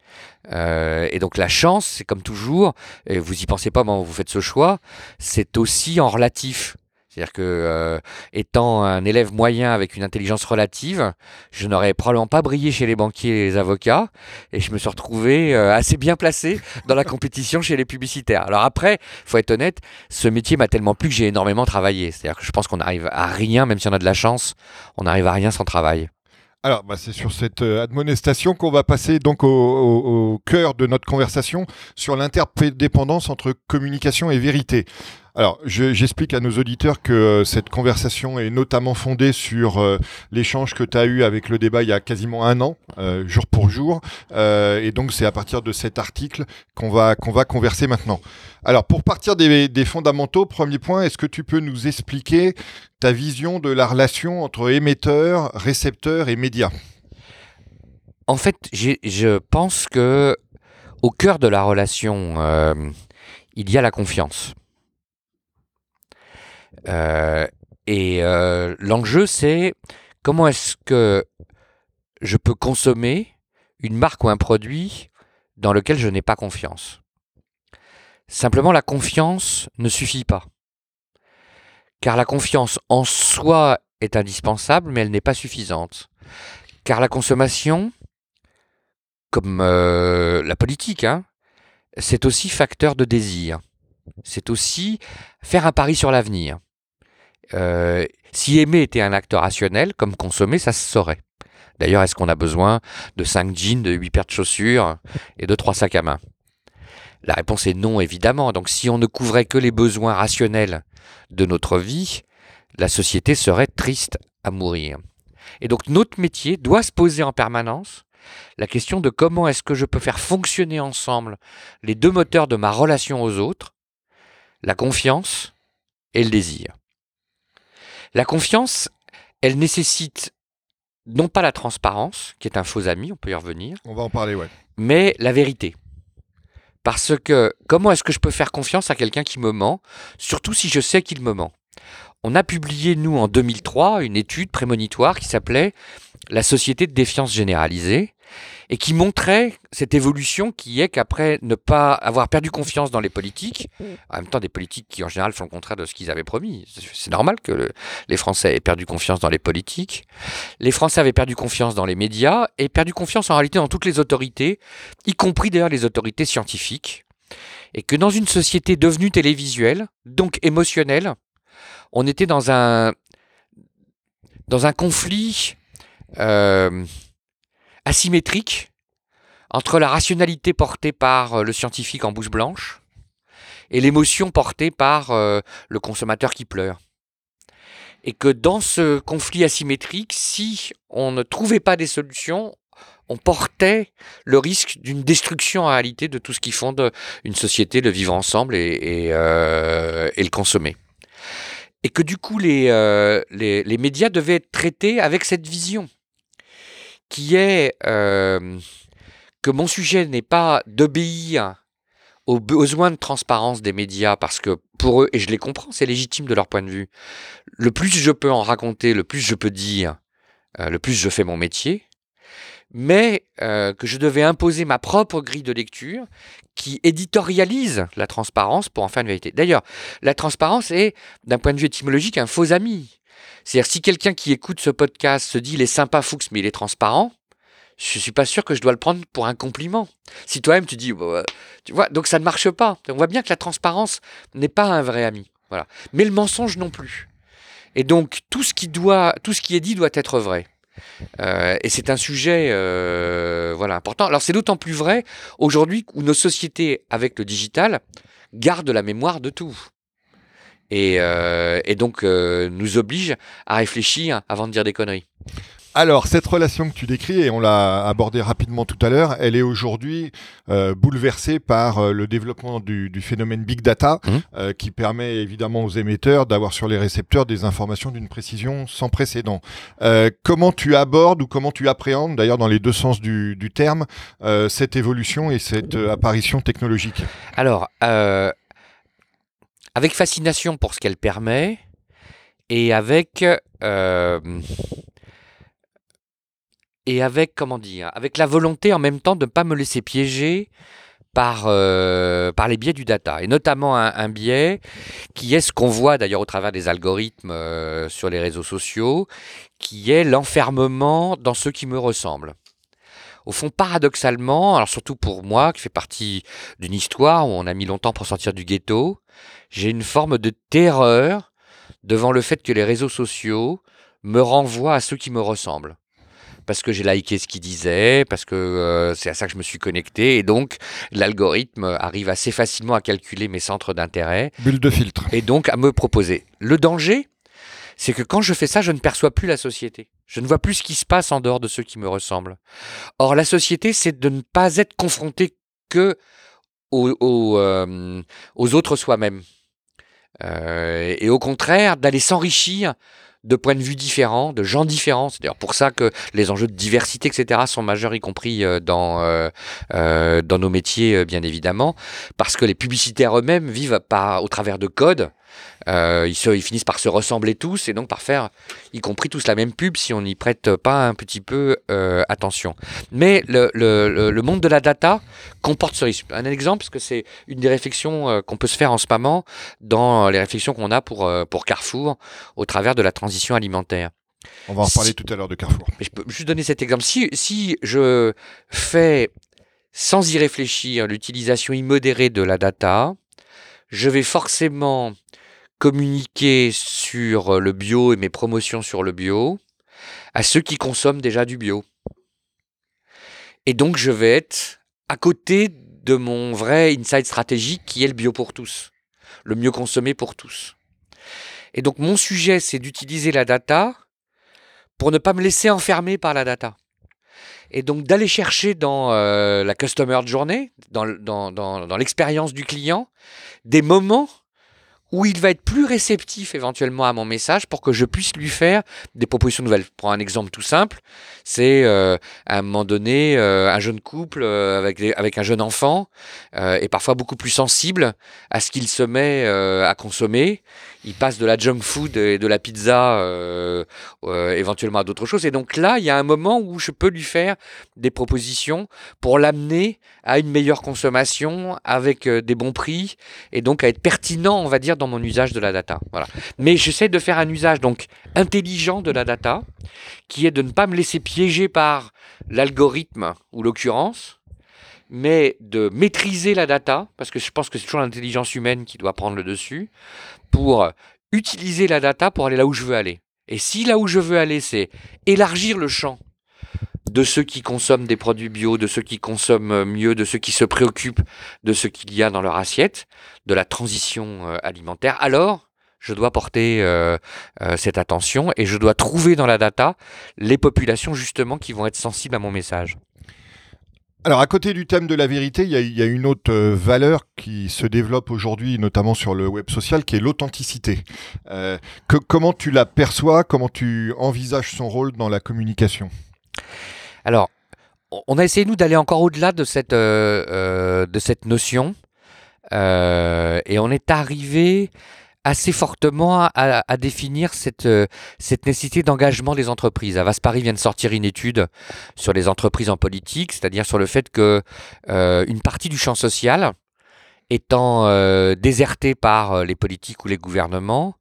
B: Et donc la chance, c'est comme toujours, et vous y pensez pas quand vous faites ce choix, c'est aussi en relatif. C'est-à-dire que euh, étant un élève moyen avec une intelligence relative, je n'aurais probablement pas brillé chez les banquiers et les avocats, et je me suis retrouvé euh, assez bien placé dans la compétition chez les publicitaires. Alors après, faut être honnête, ce métier m'a tellement plu que j'ai énormément travaillé. C'est-à-dire que je pense qu'on arrive à rien, même si on a de la chance, on n'arrive à rien sans travail.
A: Alors, bah, c'est sur cette euh, admonestation qu'on va passer donc au cœur de notre conversation sur l'interdépendance entre communication et vérité. Alors, je- j'explique à nos auditeurs que euh, cette conversation est notamment fondée sur euh, l'échange que tu as eu avec le débat il y a quasiment un an, euh, jour pour jour. Et donc, c'est à partir de cet article qu'on va, qu'on va converser maintenant. Alors, pour partir des, des fondamentaux, premier point, est-ce que tu peux nous expliquer ta vision de la relation entre émetteur, récepteur et média
B: En fait, je pense que au cœur de la relation, il y a la confiance. Euh, et euh, l'enjeu, c'est comment est-ce que je peux consommer une marque ou un produit dans lequel je n'ai pas confiance. Simplement, la confiance ne suffit pas. Car la confiance en soi est indispensable, mais elle n'est pas suffisante. Car la consommation, comme euh, la politique, hein, c'est aussi facteur de désir. c'est aussi faire un pari sur l'avenir. Euh, si aimer était un acte rationnel, comme consommer, ça se saurait. D'ailleurs, est-ce qu'on a besoin de 5 jeans, de 8 paires de chaussures et de 3 sacs à main? La réponse est non, évidemment. Donc si on ne couvrait que les besoins rationnels de notre vie, la société serait triste à mourir. Et donc notre métier doit se poser en permanence la question de comment est-ce que je peux faire fonctionner ensemble les deux moteurs de ma relation aux autres, la confiance et le désir. La confiance, elle nécessite non pas la transparence, qui est un faux ami, on peut y revenir.
A: On va en parler, ouais.
B: Mais la vérité. Parce que comment est-ce que je peux faire confiance à quelqu'un qui me ment, surtout si je sais qu'il me ment? On a publié, nous, en 2003, une étude prémonitoire qui s'appelait La société de défiance généralisée, et qui montrait cette évolution qui est qu'après ne pas avoir perdu confiance dans les politiques, en même temps des politiques qui en général font le contraire de ce qu'ils avaient promis, c'est normal que les Français aient perdu confiance dans les politiques, les Français avaient perdu confiance dans les médias et perdu confiance en réalité dans toutes les autorités, y compris d'ailleurs les autorités scientifiques, et que dans une société devenue télévisuelle, donc émotionnelle, on était dans un, dans un conflit euh, asymétrique entre la rationalité portée par euh, le scientifique en bouche blanche et l'émotion portée par euh, le consommateur qui pleure. Et que dans ce conflit asymétrique, si on ne trouvait pas des solutions, on portait le risque d'une destruction en réalité de tout ce qui fonde une société, de vivre ensemble et, euh, le consommer. Et que du coup, les, les médias devaient être traités avec cette vision qui est euh, que mon sujet n'est pas d'obéir aux besoins de transparence des médias, parce que pour eux, et je les comprends, c'est légitime de leur point de vue, le plus je peux en raconter, le plus je peux dire, euh, le plus je fais mon métier, mais euh, que je devais imposer ma propre grille de lecture qui éditorialise la transparence pour en faire une vérité. D'ailleurs, la transparence est, d'un point de vue étymologique, un faux ami. C'est-à-dire, si quelqu'un qui écoute ce podcast se dit il est sympa Fuchs, mais il est transparent, je suis pas sûr que je dois le prendre pour un compliment. Si toi-même tu dis, bah, tu vois, donc ça ne marche pas. On voit bien que la transparence n'est pas un vrai ami. Voilà. Mais le mensonge non plus. Et donc tout ce qui doit, tout ce qui est dit doit être vrai. Euh, et c'est un sujet euh, voilà important. Alors c'est d'autant plus vrai aujourd'hui où nos sociétés avec le digital gardent la mémoire de tout et, euh, donc euh, nous oblige à réfléchir avant de dire des conneries.
A: Alors, cette relation que tu décris, et on l'a abordée rapidement tout à l'heure, elle est aujourd'hui euh, bouleversée par le développement du, phénomène Big Data, mmh. qui permet évidemment aux émetteurs d'avoir sur les récepteurs des informations d'une précision sans précédent. comment tu abordes ou comment tu appréhendes, d'ailleurs dans les deux sens du, du terme, cette évolution et cette apparition technologique?
B: Alors, avec fascination pour ce qu'elle permet et avec euh, et avec comment dire avec la volonté en même temps de ne pas me laisser piéger par, euh, les biais du data, et notamment un, biais qui est ce qu'on voit d'ailleurs au travers des algorithmes euh, sur les réseaux sociaux, qui est l'enfermement dans ceux qui me ressemblent. Au fond, paradoxalement, alors surtout pour moi, qui fait partie d'une histoire où on a mis longtemps pour sortir du ghetto, j'ai une forme de terreur devant le fait que les réseaux sociaux me renvoient à ceux qui me ressemblent. Parce que j'ai liké ce qu'ils disaient, parce que euh, c'est à ça que je me suis connecté, et donc l'algorithme arrive assez facilement à calculer mes centres d'intérêt.
A: Bulle de filtre.
B: Et donc à me proposer. Le danger, c'est que quand je fais ça, je ne perçois plus la société. Je ne vois plus ce qui se passe en dehors de ceux qui me ressemblent. Or, la société, c'est de ne pas être confronté que aux, euh, autres soi-même. Euh, et au contraire, d'aller s'enrichir de points de vue différents, de gens différents. C'est d'ailleurs pour ça que les enjeux de diversité, etc., sont majeurs, y compris euh, dans, dans nos métiers, bien évidemment, parce que les publicitaires eux-mêmes vivent pas au travers de codes euh, ils, finissent par se ressembler tous et donc par faire, y compris tous la même pub, si on n'y prête pas un petit peu euh, attention. Mais le, monde de la data comporte ce risque. Un exemple, parce que c'est une des réflexions euh, qu'on peut se faire en ce moment dans les réflexions qu'on a pour, pour Carrefour au travers de la transition alimentaire.
A: On va en parler tout à l'heure de Carrefour.
B: je peux juste donner cet exemple. Si, si je fais sans y réfléchir l'utilisation immodérée de la data, je vais forcément communiquer sur le bio et mes promotions sur le bio à ceux qui consomment déjà du bio. Et donc je vais être à côté de mon vrai insight stratégique qui est le bio pour tous, le mieux consommé pour tous. Et donc mon sujet, c'est d'utiliser la data pour ne pas me laisser enfermer par la data. Et donc d'aller chercher dans euh, la customer dans, dans l'expérience du client, des moments où il va être plus réceptif éventuellement à mon message pour que je puisse lui faire des propositions nouvelles. Je prends un exemple tout simple, c'est euh, à un moment donné euh, un jeune couple euh, avec, avec un jeune enfant est parfois beaucoup plus sensible à ce qu'il se met à consommer. Il passe de la junk food et de la pizza éventuellement à d'autres choses. Et donc là, il y a un moment où je peux lui faire des propositions pour l'amener à une meilleure consommation avec des bons prix et donc à être pertinent, on va dire, dans mon usage de la data. Voilà. Mais j'essaie de faire un usage donc intelligent de la data, qui est de ne pas me laisser piéger par l'algorithme ou l'occurrence, mais de maîtriser la data, parce que je pense que c'est toujours l'intelligence humaine qui doit prendre le dessus, pour utiliser la data pour aller là où je veux aller. Et si là où je veux aller, c'est élargir le champ de ceux qui consomment des produits bio, de ceux qui consomment mieux, de ceux qui se préoccupent de ce qu'il y a dans leur assiette, de la transition euh, alimentaire, alors je dois porter euh, euh, cette attention et je dois trouver dans la data les populations justement qui vont être sensibles à mon message.
A: Alors à côté du thème de la vérité, il y a, une autre valeur qui se développe aujourd'hui, notamment sur le web social, qui est l'authenticité. comment tu la perçois? Comment tu envisages son rôle dans la communication?
B: Alors, on a essayé, nous, d'aller encore au-delà de, cette, euh, euh, de cette notion. Euh, et on est arrivé assez fortement à, définir cette, cette nécessité d'engagement des entreprises. Avas Paris vient de sortir une étude sur les entreprises en politique, c'est-à-dire sur le fait que une partie du champ social étant désertée par les politiques ou les gouvernements,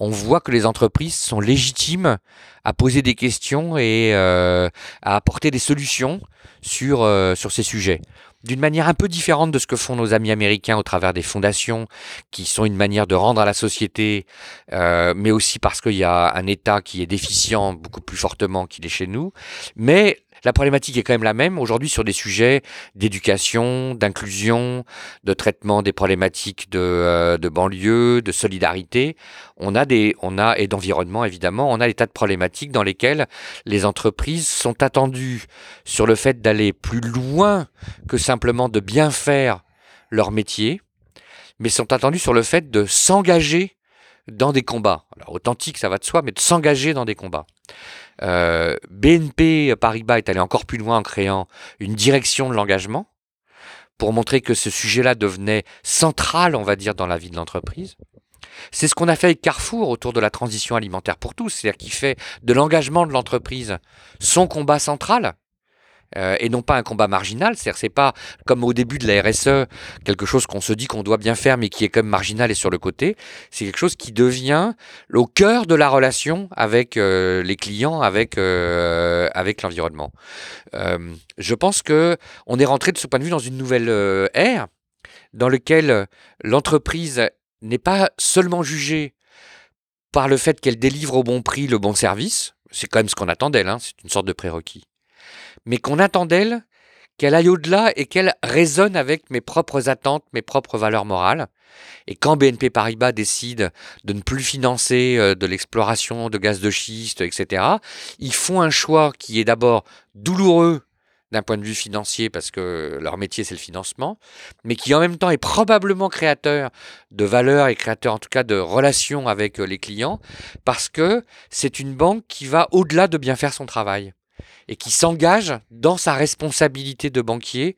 B: on voit que les entreprises sont légitimes à poser des questions et euh, à apporter des solutions sur, euh, sur ces sujets. D'une manière un peu différente de ce que font nos amis américains au travers des fondations, qui sont une manière de rendre à la société, euh, mais aussi parce qu'il y a un État qui est déficient beaucoup plus fortement qu'il est chez nous. Mais la problématique est quand même la même aujourd'hui sur des sujets d'éducation, d'inclusion, de traitement des problématiques de, euh, de, banlieue, de solidarité. On a des, on a et d'environnement évidemment. On a des tas de problématiques dans lesquelles les entreprises sont attendues sur le fait d'aller plus loin que simplement de bien faire leur métier, mais sont attendues sur le fait de s'engager dans des combats. Authentique, ça va de soi, mais de s'engager dans des combats. Euh, BNP Paribas est allé encore plus loin en créant une direction de l'engagement pour montrer que ce sujet-là devenait central, on va dire, dans la vie de l'entreprise. C'est ce qu'on a fait avec Carrefour autour de la transition alimentaire pour tous, c'est-à-dire qui fait de l'engagement de l'entreprise son combat central euh, et non pas un combat marginal. C'est-à-dire c'est pas comme au début de la RSE quelque chose qu'on se dit qu'on doit bien faire mais qui est comme marginal et sur le côté. C'est quelque chose qui devient au cœur de la relation avec euh, les clients, avec euh, avec l'environnement. je pense que on est rentré de ce point de vue dans une nouvelle ère dans laquelle l'entreprise n'est pas seulement jugée par le fait qu'elle délivre au bon prix le bon service, c'est quand même ce qu'on attend d'elle, hein, c'est une sorte de prérequis mais qu'on attend d'elle qu'elle aille au-delà et qu'elle résonne avec mes propres attentes, mes propres valeurs morales. Et quand BNP Paribas décide de ne plus financer euh, de l'exploration de gaz de schiste, etc., ils font un choix qui est d'abord douloureux d'un point de vue financier parce que leur métier c'est le financement, mais qui en même temps est probablement créateur de valeur et créateur en tout cas de relations avec euh, les clients parce que c'est une banque qui va au-delà de bien faire son travail et qui s'engage dans sa responsabilité de banquier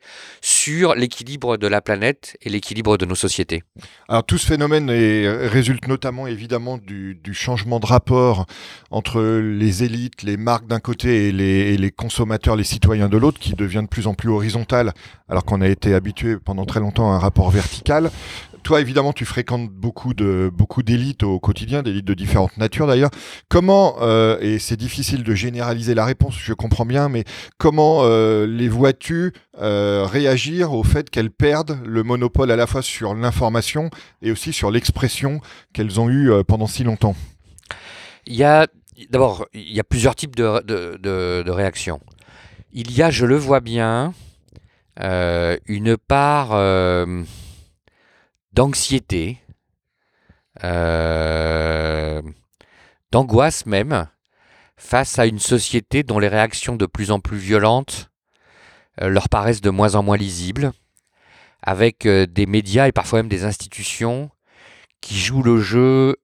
B: sur l'équilibre de la planète et l'équilibre de nos sociétés.
A: Alors tout ce phénomène résulte notamment évidemment du, changement de rapport entre les élites, les marques d'un côté et les, consommateurs, les citoyens de l'autre, qui devient de plus en plus horizontal, alors qu'on a été habitué pendant très longtemps à un rapport vertical toi, évidemment, tu fréquentes beaucoup de beaucoup d'élites au quotidien, d'élites de différentes natures d'ailleurs. Comment euh, et c'est difficile de généraliser la réponse, je comprends bien, mais comment euh, les vois-tu euh, réagir au fait qu'elles perdent le monopole à la fois sur l'information et aussi sur l'expression qu'elles ont eue euh, pendant si longtemps
B: Il y a d'abord il y a plusieurs types de, de, de, réactions. Il y a, je le vois bien, euh, une part euh, d'anxiété, d'angoisse même, face à une société dont les réactions de plus en plus violentes leur paraissent de moins en moins lisibles, avec euh, des médias et parfois même des institutions qui jouent le jeu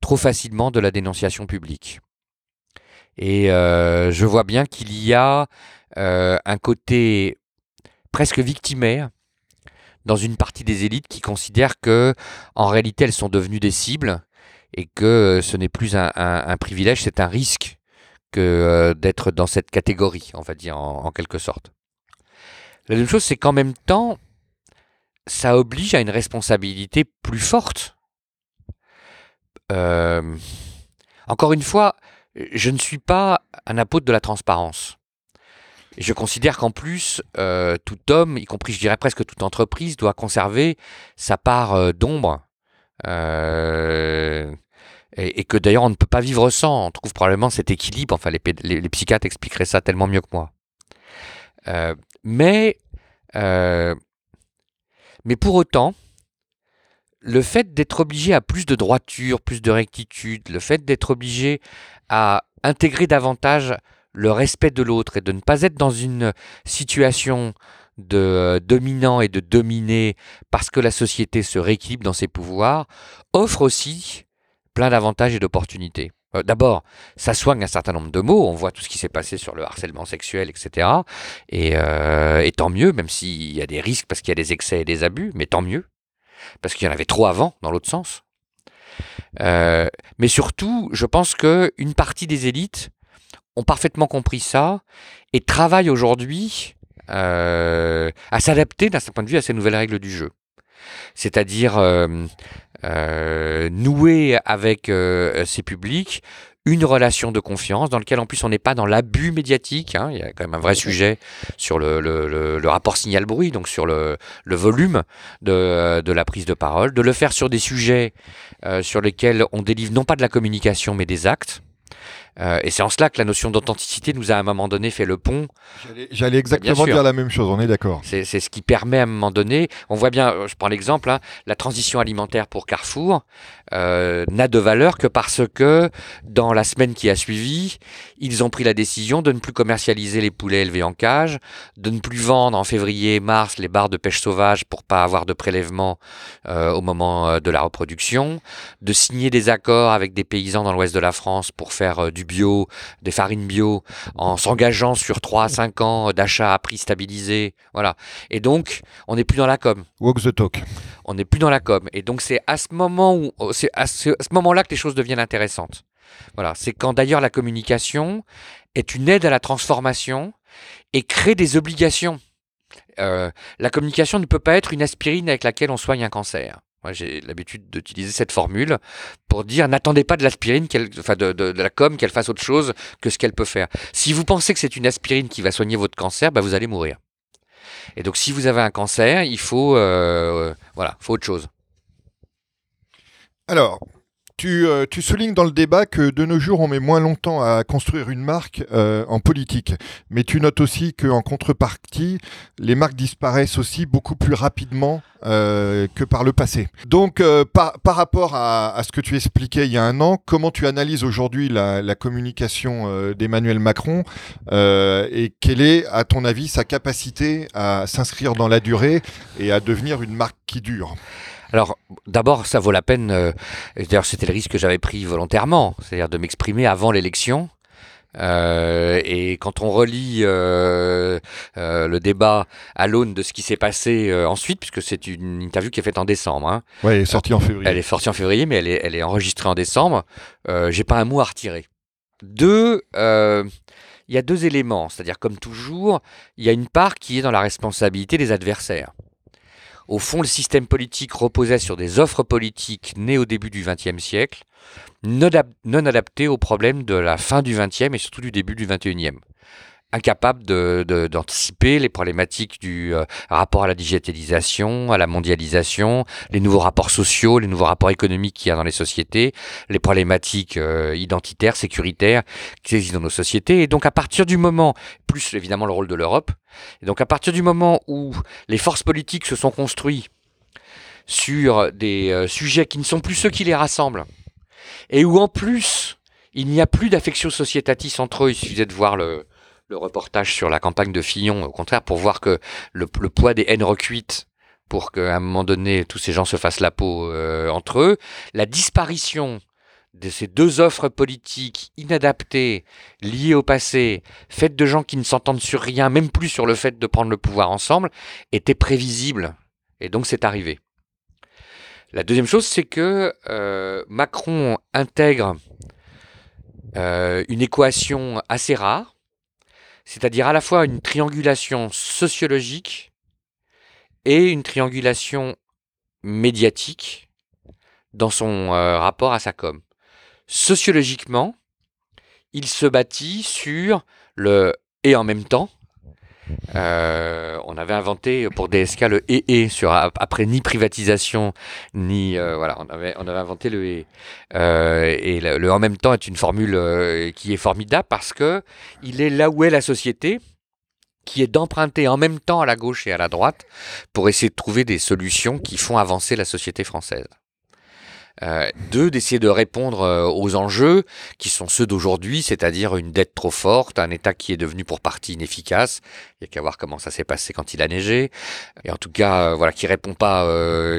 B: trop facilement de la dénonciation publique. Et euh, je vois bien qu'il y a un côté presque victimaire dans une partie des élites qui considèrent que en réalité elles sont devenues des cibles et que ce n'est plus un privilège, c'est un risque que euh, d'être dans cette catégorie, on va dire, en, quelque sorte. La deuxième chose, c'est qu'en même temps, ça oblige à une responsabilité plus forte. Euh, encore une fois, je ne suis pas un apôtre de la transparence. Je considère qu'en plus, euh, tout homme, y compris je dirais presque toute entreprise, doit conserver sa part d'ombre et, que d'ailleurs on ne peut pas vivre sans. On trouve probablement cet équilibre. Enfin, les, psychiatres expliqueraient ça tellement mieux que moi. Euh, mais, pour autant, le fait d'être obligé à plus de droiture, plus de rectitude, le fait d'être obligé à intégrer davantage le respect de l'autre et de ne pas être dans une situation de euh, dominant et de dominé parce que la société se rééquilibre dans ses pouvoirs, offre aussi plein d'avantages et d'opportunités. Euh, d'abord, ça soigne un certain nombre de mots. On voit tout ce qui s'est passé sur le harcèlement sexuel, etc. Euh, et, tant mieux, même s'il y a des risques parce qu'il y a des excès et des abus, mais tant mieux. Parce qu'il y en avait trop avant, dans l'autre sens. Euh, mais surtout, je pense qu'une partie des élites ont parfaitement compris ça et travaillent aujourd'hui à s'adapter d'un certain point de vue à ces nouvelles règles du jeu. C'est-à-dire nouer avec euh, ces publics une relation de confiance dans lequel en plus on n'est pas dans l'abus médiatique. Hein. il y a quand même un vrai sujet sur le, le, rapport signal-bruit, donc sur le, le volume de, de, la prise de parole, de le faire sur des sujets euh, sur lesquels on délivre non pas de la communication mais des actes. Euh, et c'est en cela que la notion d'authenticité nous a à un moment donné fait le pont.
A: J'allais exactement dire la même chose, on est d'accord.
B: C'est ce qui permet à un moment donné, on voit bien, euh, je prends l'exemple, hein, la transition alimentaire pour Carrefour euh, n'a de valeur que parce que dans la semaine qui a suivi, ils ont pris la décision de ne plus commercialiser les poulets élevés en cage, de ne plus vendre en février mars les barres de pêche sauvage pour pas avoir de prélèvement au moment de la reproduction, de signer des accords avec des paysans dans l'ouest de la France pour faire du bio, des farines bio, en s'engageant sur 3 à 5 ans d'achat à prix stabilisé. Voilà. Et donc, on n'est plus dans la com.
A: Walk the talk.
B: On n'est plus dans la com. Et donc, c'est à ce moment où, c'est à ce, moment-là que les choses deviennent intéressantes. Voilà. C'est quand d'ailleurs la communication est une aide à la transformation et crée des obligations. Euh, la communication ne peut pas être une aspirine avec laquelle on soigne un cancer. Moi, j'ai l'habitude d'utiliser cette formule pour dire n'attendez pas de l'aspirine, enfin de, la com, qu'elle fasse autre chose que ce qu'elle peut faire. Si vous pensez que c'est une aspirine qui va soigner votre cancer, bah, vous allez mourir. Et donc, si vous avez un cancer, il faut, euh, voilà, faut autre chose.
A: Alors, euh, tu, soulignes dans le débat que de nos jours, on met moins longtemps à construire une marque euh, en politique. Mais tu notes aussi qu'en contrepartie, les marques disparaissent aussi beaucoup plus rapidement euh, que par le passé. Donc, par, par, rapport à, ce que tu expliquais il y a un an, comment tu analyses aujourd'hui la, la, communication d'Emmanuel Macron et quelle est, à ton avis, sa capacité à s'inscrire dans la durée et à devenir une marque qui dure?
B: Alors, d'abord, ça vaut la peine. Euh, d'ailleurs, c'était le risque que j'avais pris volontairement, c'est-à-dire de m'exprimer avant l'élection. Euh, et quand on relit euh, le débat à l'aune de ce qui s'est passé ensuite, puisque c'est une interview qui est faite en décembre. Hein,
A: ouais, elle est sortie en février.
B: Elle est sortie en février, mais elle est, elle est enregistrée en décembre. J'ai pas un mot à retirer. Deux, il y a deux éléments, c'est-à-dire comme toujours, il y a une part qui est dans la responsabilité des adversaires. Au fond, le système politique reposait sur des offres politiques nées au début du XXe siècle, non adaptées aux problèmes de la fin du XXe et surtout du début du XXIe. Incapable d'anticiper de, les problématiques du euh, rapport à la digitalisation, à la mondialisation, les nouveaux rapports sociaux, les nouveaux rapports économiques qu'il y a dans les sociétés, les problématiques euh, identitaires, sécuritaires qui existent dans nos sociétés. Et donc à partir du moment, plus évidemment le rôle de l'Europe, et donc à partir du moment où les forces politiques se sont construites sur des euh, sujets qui ne sont plus ceux qui les rassemblent, et où en plus il n'y a plus d'affection sociétatis entre eux, il suffisait de voir le, le reportage sur la campagne de Fillon, au contraire, pour voir que le, poids des haines recuites, pour qu'à un moment donné, tous ces gens se fassent la peau euh, entre eux, la disparition de ces deux offres politiques inadaptées, liées au passé, faites de gens qui ne s'entendent sur rien, même plus sur le fait de prendre le pouvoir ensemble, était prévisible. Et donc c'est arrivé. La deuxième chose, c'est que euh, Macron intègre euh, une équation assez rare, c'est-à-dire à la fois une triangulation sociologique et une triangulation médiatique dans son euh, rapport à sa com. Sociologiquement, il se bâtit sur le et en même temps, euh, on avait inventé pour DSK le et et sur après ni privatisation ni euh, voilà on avait on avait inventé le et euh, et le, en même temps est une formule qui est formidable parce que il est là où est la société qui est d'emprunter en même temps à la gauche et à la droite pour essayer de trouver des solutions qui font avancer la société française. Deux, d'essayer de répondre aux enjeux qui sont ceux d'aujourd'hui, c'est-à-dire une dette trop forte, un État qui est devenu pour partie inefficace. Il n'y a qu'à voir comment ça s'est passé quand il a neigé. Et en tout cas, euh, voilà, qui répond pas,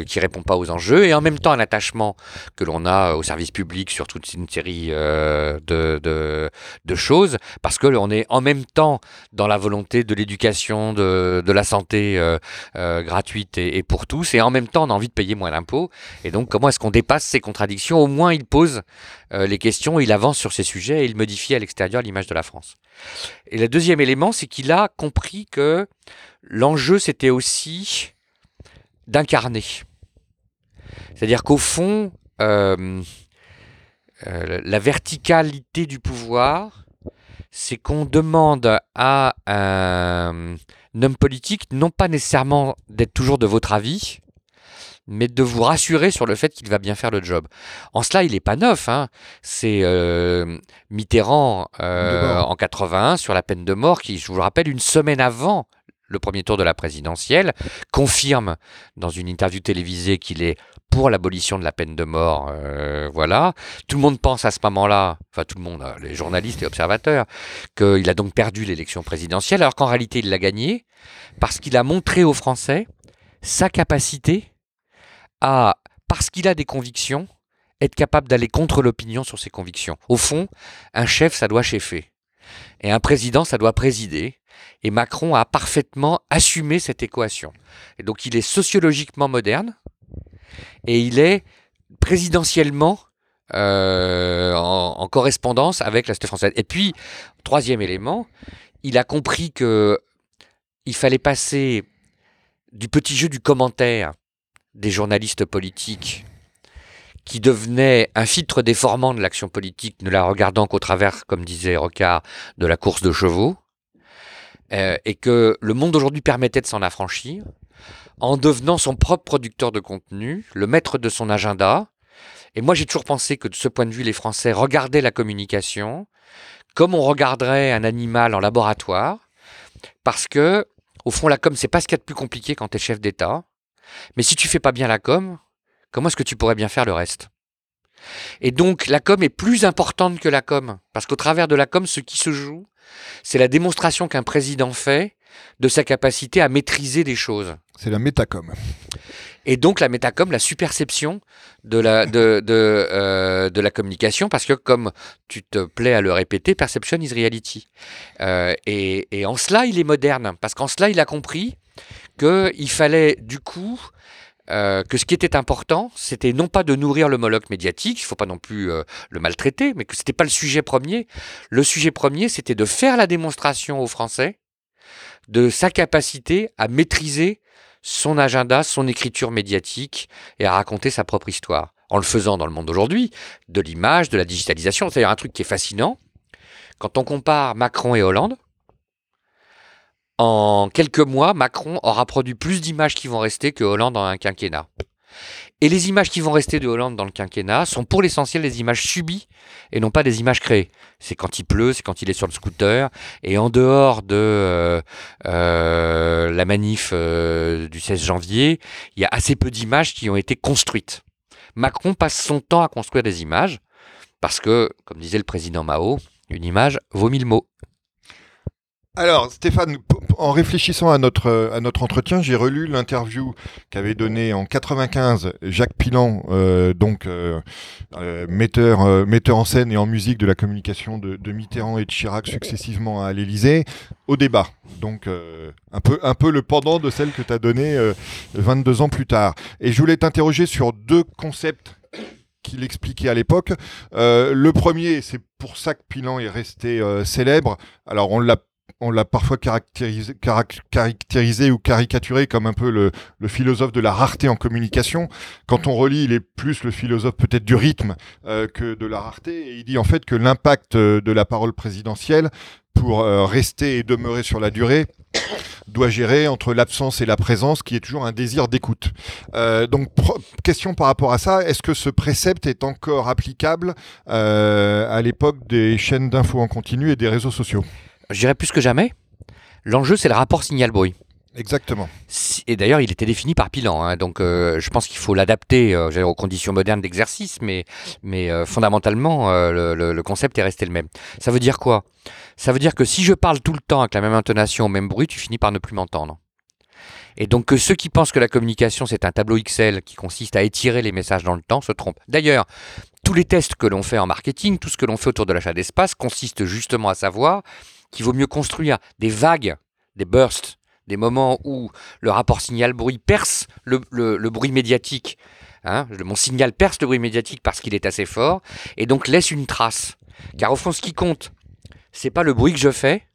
B: qui répond pas aux enjeux. Et en même temps, un attachement que l'on a au service public sur toute une série de, de, de, choses, parce que l'on est en même temps dans la volonté de l'éducation, de, de la santé gratuite et, pour tous, et en même temps, on a envie de payer moins d'impôts. Et donc, comment est-ce qu'on dépasse ces contradictions, au moins il pose euh, les questions, il avance sur ces sujets et il modifie à l'extérieur l'image de la France. Et le deuxième élément, c'est qu'il a compris que l'enjeu, c'était aussi d'incarner. C'est-à-dire qu'au fond, euh, euh, la verticalité du pouvoir, c'est qu'on demande à un homme politique non pas nécessairement d'être toujours de votre avis, mais de vous rassurer sur le fait qu'il va bien faire le job. En cela, il n'est pas neuf. Hein. C'est euh, Mitterrand euh, en 81 sur la peine de mort qui, je vous le rappelle, une semaine avant le premier tour de la présidentielle, confirme dans une interview télévisée qu'il est pour l'abolition de la peine de mort. Euh, voilà. Tout le monde pense à ce moment-là, enfin tout le monde, les journalistes et observateurs, qu'il a donc perdu l'élection présidentielle, alors qu'en réalité il l'a gagnée parce qu'il a montré aux Français sa capacité parce qu'il a des convictions, être capable d'aller contre l'opinion sur ses convictions. Au fond, un chef, ça doit chefer. Et un président, ça doit présider. Et Macron a parfaitement assumé cette équation. Et donc il est sociologiquement moderne et il est présidentiellement euh, en, correspondance avec la société française. Et puis, troisième élément, il a compris que il fallait passer du petit jeu du commentaire des journalistes politiques qui devenaient un filtre déformant de l'action politique, ne la regardant qu'au travers, comme disait Rocard, de la course de chevaux, euh, et que le monde aujourd'hui permettait de s'en affranchir, en devenant son propre producteur de contenu, le maître de son agenda. Et moi, j'ai toujours pensé que de ce point de vue, les Français regardaient la communication comme on regarderait un animal en laboratoire, parce que, au fond, la com, c'est pas ce qu'il y a de plus compliqué quand tu es chef d'État. Mais si tu fais pas bien la com, comment est-ce que tu pourrais bien faire le reste? Et donc la com est plus importante que la com, parce qu'au travers de la com, ce qui se joue, c'est la démonstration qu'un président fait de sa capacité à maîtriser des choses.
A: C'est la métacom.
B: Et donc la métacom, la superception de la, de, de, euh, de la communication, parce que comme tu te plais à le répéter, perception is reality. Euh, et, et en cela, il est moderne, parce qu'en cela, il a compris qu'il fallait du coup euh, que ce qui était important, c'était non pas de nourrir le Moloch médiatique, il ne faut pas non plus euh, le maltraiter, mais que ce n'était pas le sujet premier. Le sujet premier, c'était de faire la démonstration aux Français de sa capacité à maîtriser son agenda, son écriture médiatique et à raconter sa propre histoire. En le faisant dans le monde d'aujourd'hui, de l'image, de la digitalisation. C'est un truc qui est fascinant. Quand on compare Macron et Hollande, en quelques mois, Macron aura produit plus d'images qui vont rester que Hollande dans un quinquennat. Et les images qui vont rester de Hollande dans le quinquennat sont pour l'essentiel des images subies et non pas des images créées. C'est quand il pleut, c'est quand il est sur le scooter. Et en dehors de euh, euh, la manif euh, du 16 janvier, il y a assez peu d'images qui ont été construites. Macron passe son temps à construire des images parce que, comme disait le président Mao, une image vaut mille mots.
A: Alors, Stéphane, en réfléchissant à notre, à notre entretien, j'ai relu l'interview qu'avait donné en 95 Jacques Pilan, euh, donc euh, euh, metteur, metteur en scène et en musique de la communication de, de Mitterrand et de Chirac successivement à l'Élysée, au débat. Donc, un, peu, un peu le pendant de celle que tu as donnée 22 ans plus tard. Et je voulais t'interroger sur deux concepts qu'il expliquait à l'époque. le premier, c'est pour ça que Pilan est resté célèbre. Alors, on l'a on l'a parfois caractérisé, ou caricaturé comme un peu le, philosophe de la rareté en communication. Quand on relit, il est plus le philosophe peut-être du rythme euh, que de la rareté. Et il dit en fait que l'impact euh, de la parole présidentielle pour euh, rester et demeurer sur la durée doit gérer entre l'absence et la présence, qui est toujours un désir d'écoute. donc, question par rapport à ça, est-ce que ce précepte est encore applicable à l'époque des chaînes d'infos en continu et des réseaux sociaux?
B: Je dirais plus que jamais, l'enjeu c'est le rapport signal-bruit.
A: Exactement.
B: Et d'ailleurs, il était défini par Pilan. Hein, donc, euh, je pense qu'il faut l'adapter euh, aux conditions modernes d'exercice, mais, mais euh, fondamentalement, le, concept est resté le même. Ça veut dire quoi? Ça veut dire que si je parle tout le temps avec la même intonation, au même bruit, tu finis par ne plus m'entendre. Et donc, que ceux qui pensent que la communication, c'est un tableau Excel qui consiste à étirer les messages dans le temps, se trompent. D'ailleurs, tous les tests que l'on fait en marketing, tout ce que l'on fait autour de l'achat d'espace, consiste justement à savoir qu'il vaut mieux construire des vagues, des bursts, des moments où le rapport signal-bruit perce le, bruit médiatique. Hein, mon signal perce le bruit médiatique parce qu'il est assez fort et donc laisse une trace. Car au fond, ce qui compte, c'est pas le bruit que je fais,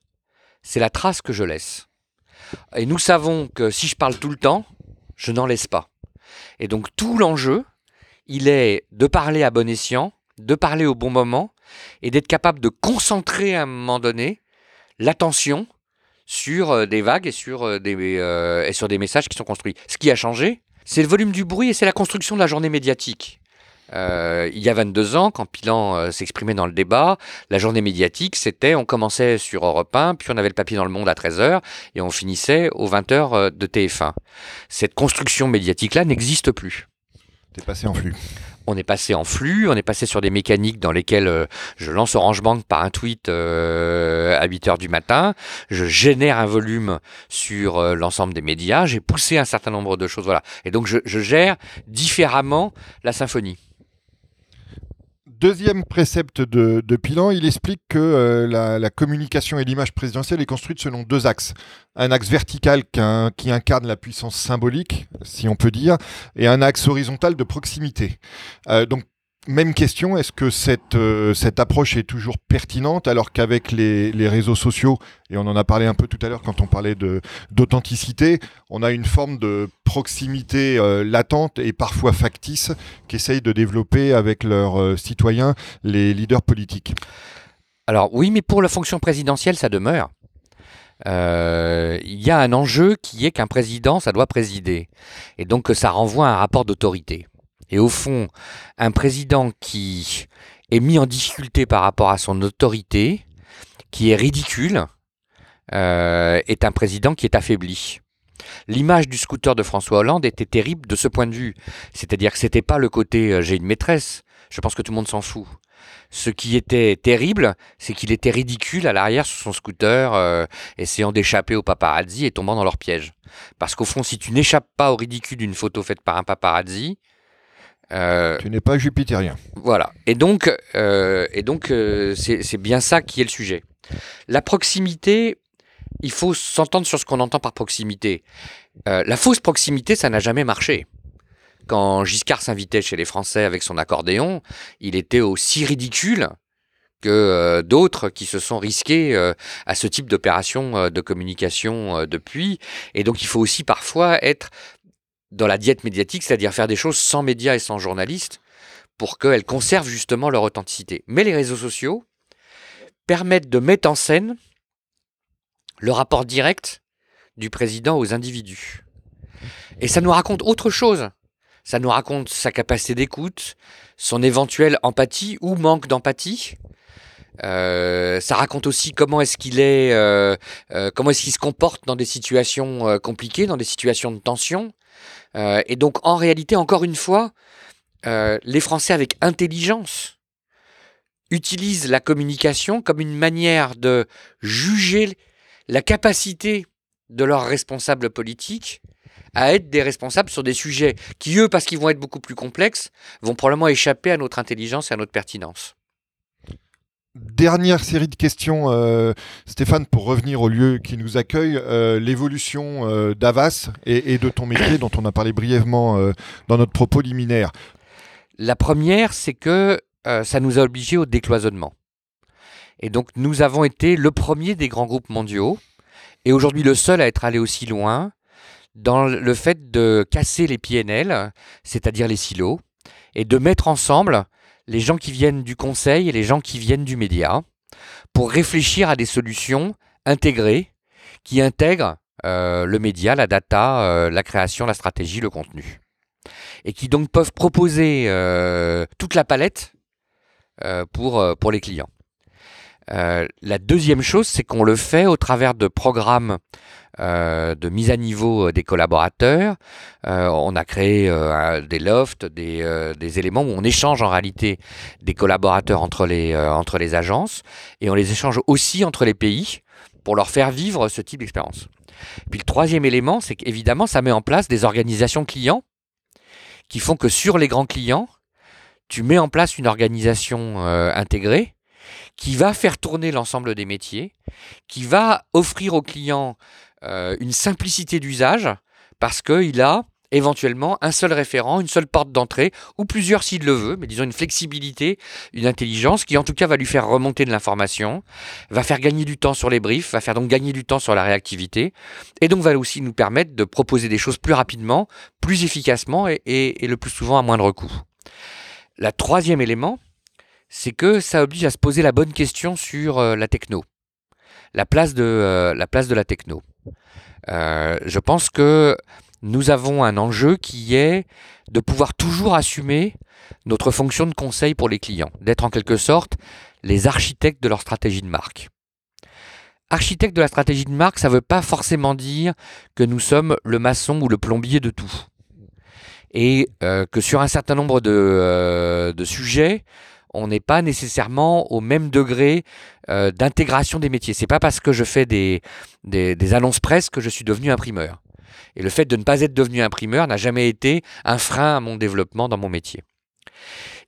B: c'est la trace que je laisse. Et nous savons que si je parle tout le temps, je n'en laisse pas. Et donc tout l'enjeu, il est de parler à bon escient, de parler au bon moment et d'être capable de concentrer à un moment donné l'attention sur euh, des vagues et sur euh, des, euh, et sur des messages qui sont construits. Ce qui a changé, c'est le volume du bruit et c'est la construction de la journée médiatique. il y a 22 ans, quand Pilan s'exprimait dans le débat, la journée médiatique, c'était on commençait sur Europe 1, puis on avait le papier dans le monde à 13h, et on finissait aux 20h de TF1. Cette construction médiatique-là n'existe plus.
A: T'es passé en flux
B: on est passé en flux, on est passé sur des mécaniques dans lesquelles euh, je lance Orange Bank par un tweet euh, à 8 heures du matin, je génère un volume sur euh, l'ensemble des médias, j'ai poussé un certain nombre de choses, voilà. Et donc je, je gère différemment la symphonie
A: deuxième précepte de, Pilan, il explique que euh, la, communication et l'image présidentielle est construite selon deux axes. Un axe vertical qui incarne la puissance symbolique, si on peut dire, et un axe horizontal de proximité. Euh, donc même question, est-ce que cette, euh, cette approche est toujours pertinente alors qu'avec les, réseaux sociaux, et on en a parlé un peu tout à l'heure quand on parlait d'authenticité, on a une forme de proximité euh, latente et parfois factice qu'essayent de développer avec leurs euh, citoyens les leaders politiques
B: Alors oui, mais pour la fonction présidentielle, ça demeure. Il y a un enjeu qui est qu'un président, ça doit présider. Et donc ça renvoie à un rapport d'autorité. Et au fond, un président qui est mis en difficulté par rapport à son autorité, qui est ridicule, euh, est un président qui est affaibli. L'image du scooter de François Hollande était terrible de ce point de vue. C'est-à-dire que c'était pas le côté euh, j'ai une maîtresse. Je pense que tout le monde s'en fout. Ce qui était terrible, c'est qu'il était ridicule à l'arrière sur son scooter, euh, essayant d'échapper aux paparazzi et tombant dans leur piège. Parce qu'au fond, si tu n'échappes pas au ridicule d'une photo faite par un paparazzi,
A: euh, tu n'es pas jupitérien.
B: Voilà. Et donc, euh, et donc euh, c'est bien ça qui est le sujet. La proximité, il faut s'entendre sur ce qu'on entend par proximité. la fausse proximité, ça n'a jamais marché. Quand Giscard s'invitait chez les Français avec son accordéon, il était aussi ridicule que d'autres qui se sont risqués à ce type d'opération de communication depuis. Et donc il faut aussi parfois être dans la diète médiatique, c'est-à-dire faire des choses sans médias et sans journalistes pour qu'elles conservent justement leur authenticité. Mais les réseaux sociaux permettent de mettre en scène le rapport direct du président aux individus. Et ça nous raconte autre chose. Ça nous raconte sa capacité d'écoute, son éventuelle empathie ou manque d'empathie. Euh, ça raconte aussi comment est-ce qu'il est, euh, euh, comment est-ce qu'il se comporte dans des situations compliquées, dans des situations de tension. Et donc, en réalité, encore une fois, les Français avec intelligence utilisent la communication comme une manière de juger la capacité de leurs responsables politiques à être des responsables sur des sujets qui, eux, parce qu'ils vont être beaucoup plus complexes, vont probablement échapper à notre intelligence et à notre pertinence.
A: Dernière série de questions, euh, Stéphane, pour revenir au lieu qui nous accueille, euh, l'évolution euh, d'Avas et, de ton métier dont on a parlé brièvement dans notre propos liminaire.
B: La première, c'est que ça nous a obligés au décloisonnement. Et donc nous avons été le premier des grands groupes mondiaux, et aujourd'hui le seul à être allé aussi loin, dans le fait de casser les PNL, c'est-à-dire les silos, et de mettre ensemble les gens qui viennent du conseil et les gens qui viennent du média pour réfléchir à des solutions intégrées qui intègrent euh, le média, la data, euh, la création, la stratégie, le contenu. Et qui donc peuvent proposer euh, toute la palette pour, pour les clients. La deuxième chose, c'est qu'on le fait au travers de programmes euh, de mise à niveau euh, des collaborateurs. Euh, on a créé des lofts, des, des, éléments où on échange en réalité des collaborateurs entre les, entre les agences et on les échange aussi entre les pays pour leur faire vivre ce type d'expérience. Puis le troisième élément, c'est qu'évidemment, ça met en place des organisations clients qui font que sur les grands clients, tu mets en place une organisation intégrée qui va faire tourner l'ensemble des métiers, qui va offrir aux clients euh, une simplicité d'usage parce qu'il a éventuellement un seul référent, une seule porte d'entrée, ou plusieurs s'il le veut, mais disons une flexibilité, une intelligence qui en tout cas va lui faire remonter de l'information, va faire gagner du temps sur les briefs, va faire donc gagner du temps sur la réactivité, et donc va aussi nous permettre de proposer des choses plus rapidement, plus efficacement et, le plus souvent à moindre coût. La troisième élément, c'est que ça oblige à se poser la bonne question sur euh, la techno, la place de, euh, la, techno. Euh, je pense que nous avons un enjeu qui est de pouvoir toujours assumer notre fonction de conseil pour les clients, d'être en quelque sorte les architectes de leur stratégie de marque. Architecte de la stratégie de marque, ça ne veut pas forcément dire que nous sommes le maçon ou le plombier de tout. Et que sur un certain nombre de sujets, on n'est pas nécessairement au même degré euh, d'intégration des métiers. C'est pas parce que je fais des, des, annonces presse que je suis devenu imprimeur. Et le fait de ne pas être devenu imprimeur n'a jamais été un frein à mon développement dans mon métier.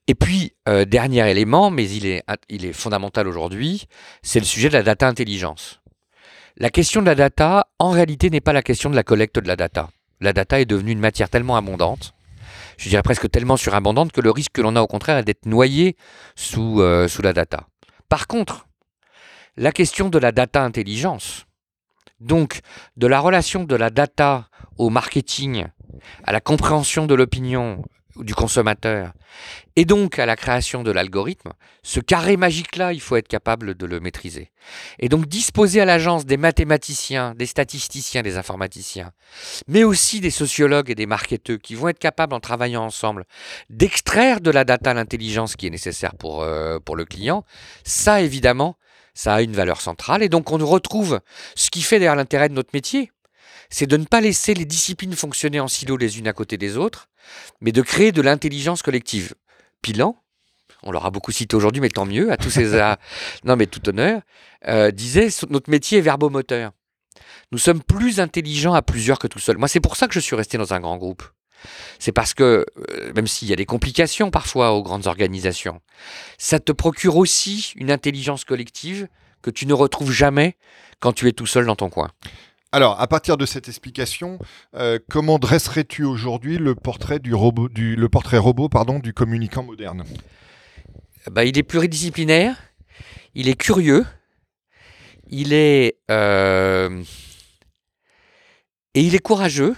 B: Et puis, euh, dernier élément, mais il est, il est fondamental aujourd'hui, c'est le sujet de la data intelligence. La question de la data, en réalité, n'est pas la question de la collecte de la data. La data est devenue une matière tellement abondante je dirais presque tellement surabondante que le risque que l'on a au contraire est d'être noyé sous, euh, sous la data. Par contre, la question de la data intelligence, donc de la relation de la data au marketing, à la compréhension de l'opinion, du consommateur, et donc à la création de l'algorithme, ce carré magique-là, il faut être capable de le maîtriser. Et donc disposer à l'agence des mathématiciens, des statisticiens, des informaticiens, mais aussi des sociologues et des marketeurs qui vont être capables, en travaillant ensemble, d'extraire de la data l'intelligence qui est nécessaire pour, euh, pour le client, ça évidemment, ça a une valeur centrale. Et donc on retrouve ce qui fait d'ailleurs l'intérêt de notre métier, c'est de ne pas laisser les disciplines fonctionner en silo les unes à côté des autres, mais de créer de l'intelligence collective. Pilan, on l'aura beaucoup cité aujourd'hui, mais tant mieux, à tous ces... non mais tout honneur, euh, disait, notre métier est verbomoteur. Nous sommes plus intelligents à plusieurs que tout seul. Moi, c'est pour ça que je suis resté dans un grand groupe. C'est parce que, euh, même s'il y a des complications parfois aux grandes organisations, ça te procure aussi une intelligence collective que tu ne retrouves jamais quand tu es tout seul dans ton coin.
A: Alors, à partir de cette explication, euh, comment dresserais-tu aujourd'hui le portrait du robot, du, le portrait robot, pardon, du communicant moderne?
B: Bah, il est pluridisciplinaire, il est curieux, il est euh, et il est courageux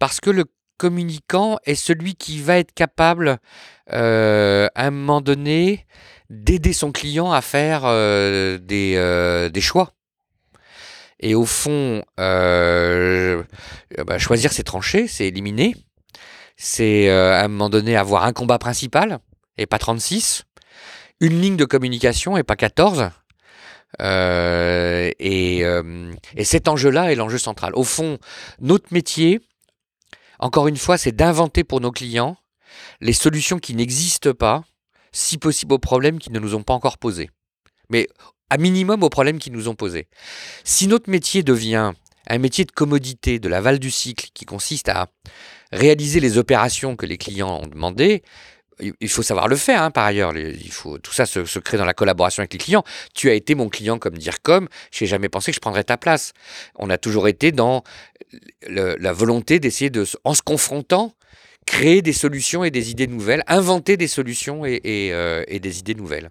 B: parce que le communicant est celui qui va être capable, euh, à un moment donné, d'aider son client à faire des, des choix Et au fond, euh, bah, choisir ses tranchées, c'est éliminer. C'est euh, à un moment donné avoir un combat principal et pas 36. Une ligne de communication et pas 14. Euh, et, et cet enjeu-là est l'enjeu central. Au fond, notre métier, encore une fois, c'est d'inventer pour nos clients les solutions qui n'existent pas, si possible aux problèmes qui ne nous ont pas encore posés. Mais à minimum aux problèmes qui nous ont posés. Si notre métier devient un métier de commodité de l'aval du cycle qui consiste à réaliser les opérations que les clients ont demandées, il faut savoir le faire hein, par ailleurs. Il faut, tout ça se, crée dans la collaboration avec les clients. Tu as été mon client comme dire comme, j'ai jamais pensé que je prendrais ta place. On a toujours été dans la volonté d'essayer de, en se confrontant, créer des solutions et des idées nouvelles, inventer des solutions et euh, des idées nouvelles.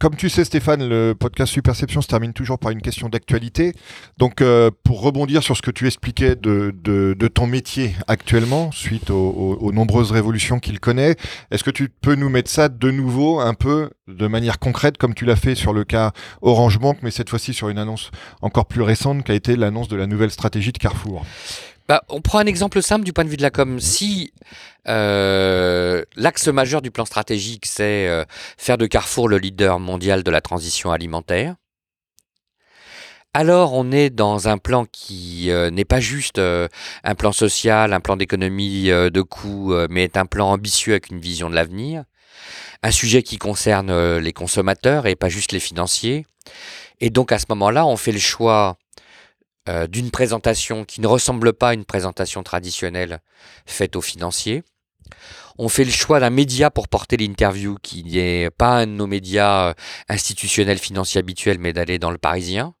A: Comme tu sais, Stéphane, le podcast Superception se termine toujours par une question d'actualité. Donc, euh, pour rebondir sur ce que tu expliquais de, de, ton métier actuellement, suite aux, nombreuses révolutions qu'il connaît, est-ce que tu peux nous mettre ça de nouveau un peu de manière concrète, comme tu l'as fait sur le cas Orange Bank, mais cette fois-ci sur une annonce encore plus récente, qui a été l'annonce de la nouvelle stratégie de Carrefour?
B: Bah, on prend un exemple simple du point de vue de la com. Si euh, l'axe majeur du plan stratégique, c'est euh, faire de Carrefour le leader mondial de la transition alimentaire, alors on est dans un plan qui euh, n'est pas juste un plan social, un plan d'économie de coûts, mais est un plan ambitieux avec une vision de l'avenir, un sujet qui concerne les consommateurs et pas juste les financiers. Et donc à ce moment-là, on fait le choix euh, d'une présentation qui ne ressemble pas à une présentation traditionnelle faite aux financiers. On fait le choix d'un média pour porter l'interview qui n'est pas un de nos médias euh, institutionnels financiers habituels, mais d'aller dans le Parisien.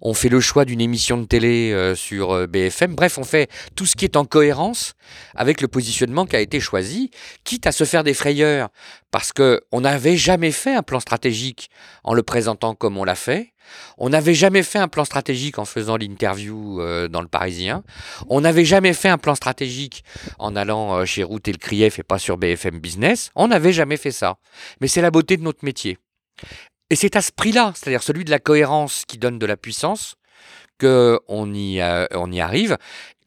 B: On fait le choix d'une émission de télé euh, sur BFM. Bref, on fait tout ce qui est en cohérence avec le positionnement qui a été choisi, quitte à se faire des frayeurs, parce qu'on n'avait jamais fait un plan stratégique en le présentant comme on l'a fait. On n'avait jamais fait un plan stratégique en faisant l'interview euh, dans le Parisien. On n'avait jamais fait un plan stratégique en allant euh, chez Route et le Krief et pas sur BFM Business. On n'avait jamais fait ça. Mais c'est la beauté de notre métier. Et c'est à ce prix-là, c'est-à-dire celui de la cohérence qui donne de la puissance, qu'on y, euh, on y arrive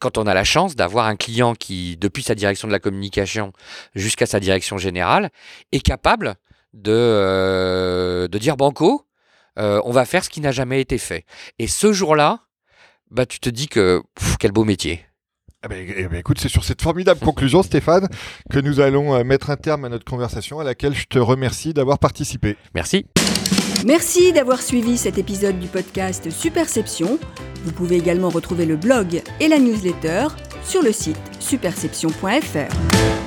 B: quand on a la chance d'avoir un client qui, depuis sa direction de la communication jusqu'à sa direction générale, est capable de, de dire banco, euh, on va faire ce qui n'a jamais été fait. Et ce jour-là, bah, tu te dis que quel beau métier.
A: Eh ben, eh ben, écoute, c'est sur cette formidable conclusion, Stéphane, que nous allons euh, mettre un terme à notre conversation à laquelle je te remercie d'avoir participé.
B: Merci.
C: Merci d'avoir suivi cet épisode du podcast Superception. Vous pouvez également retrouver le blog et la newsletter sur le site superception.fr.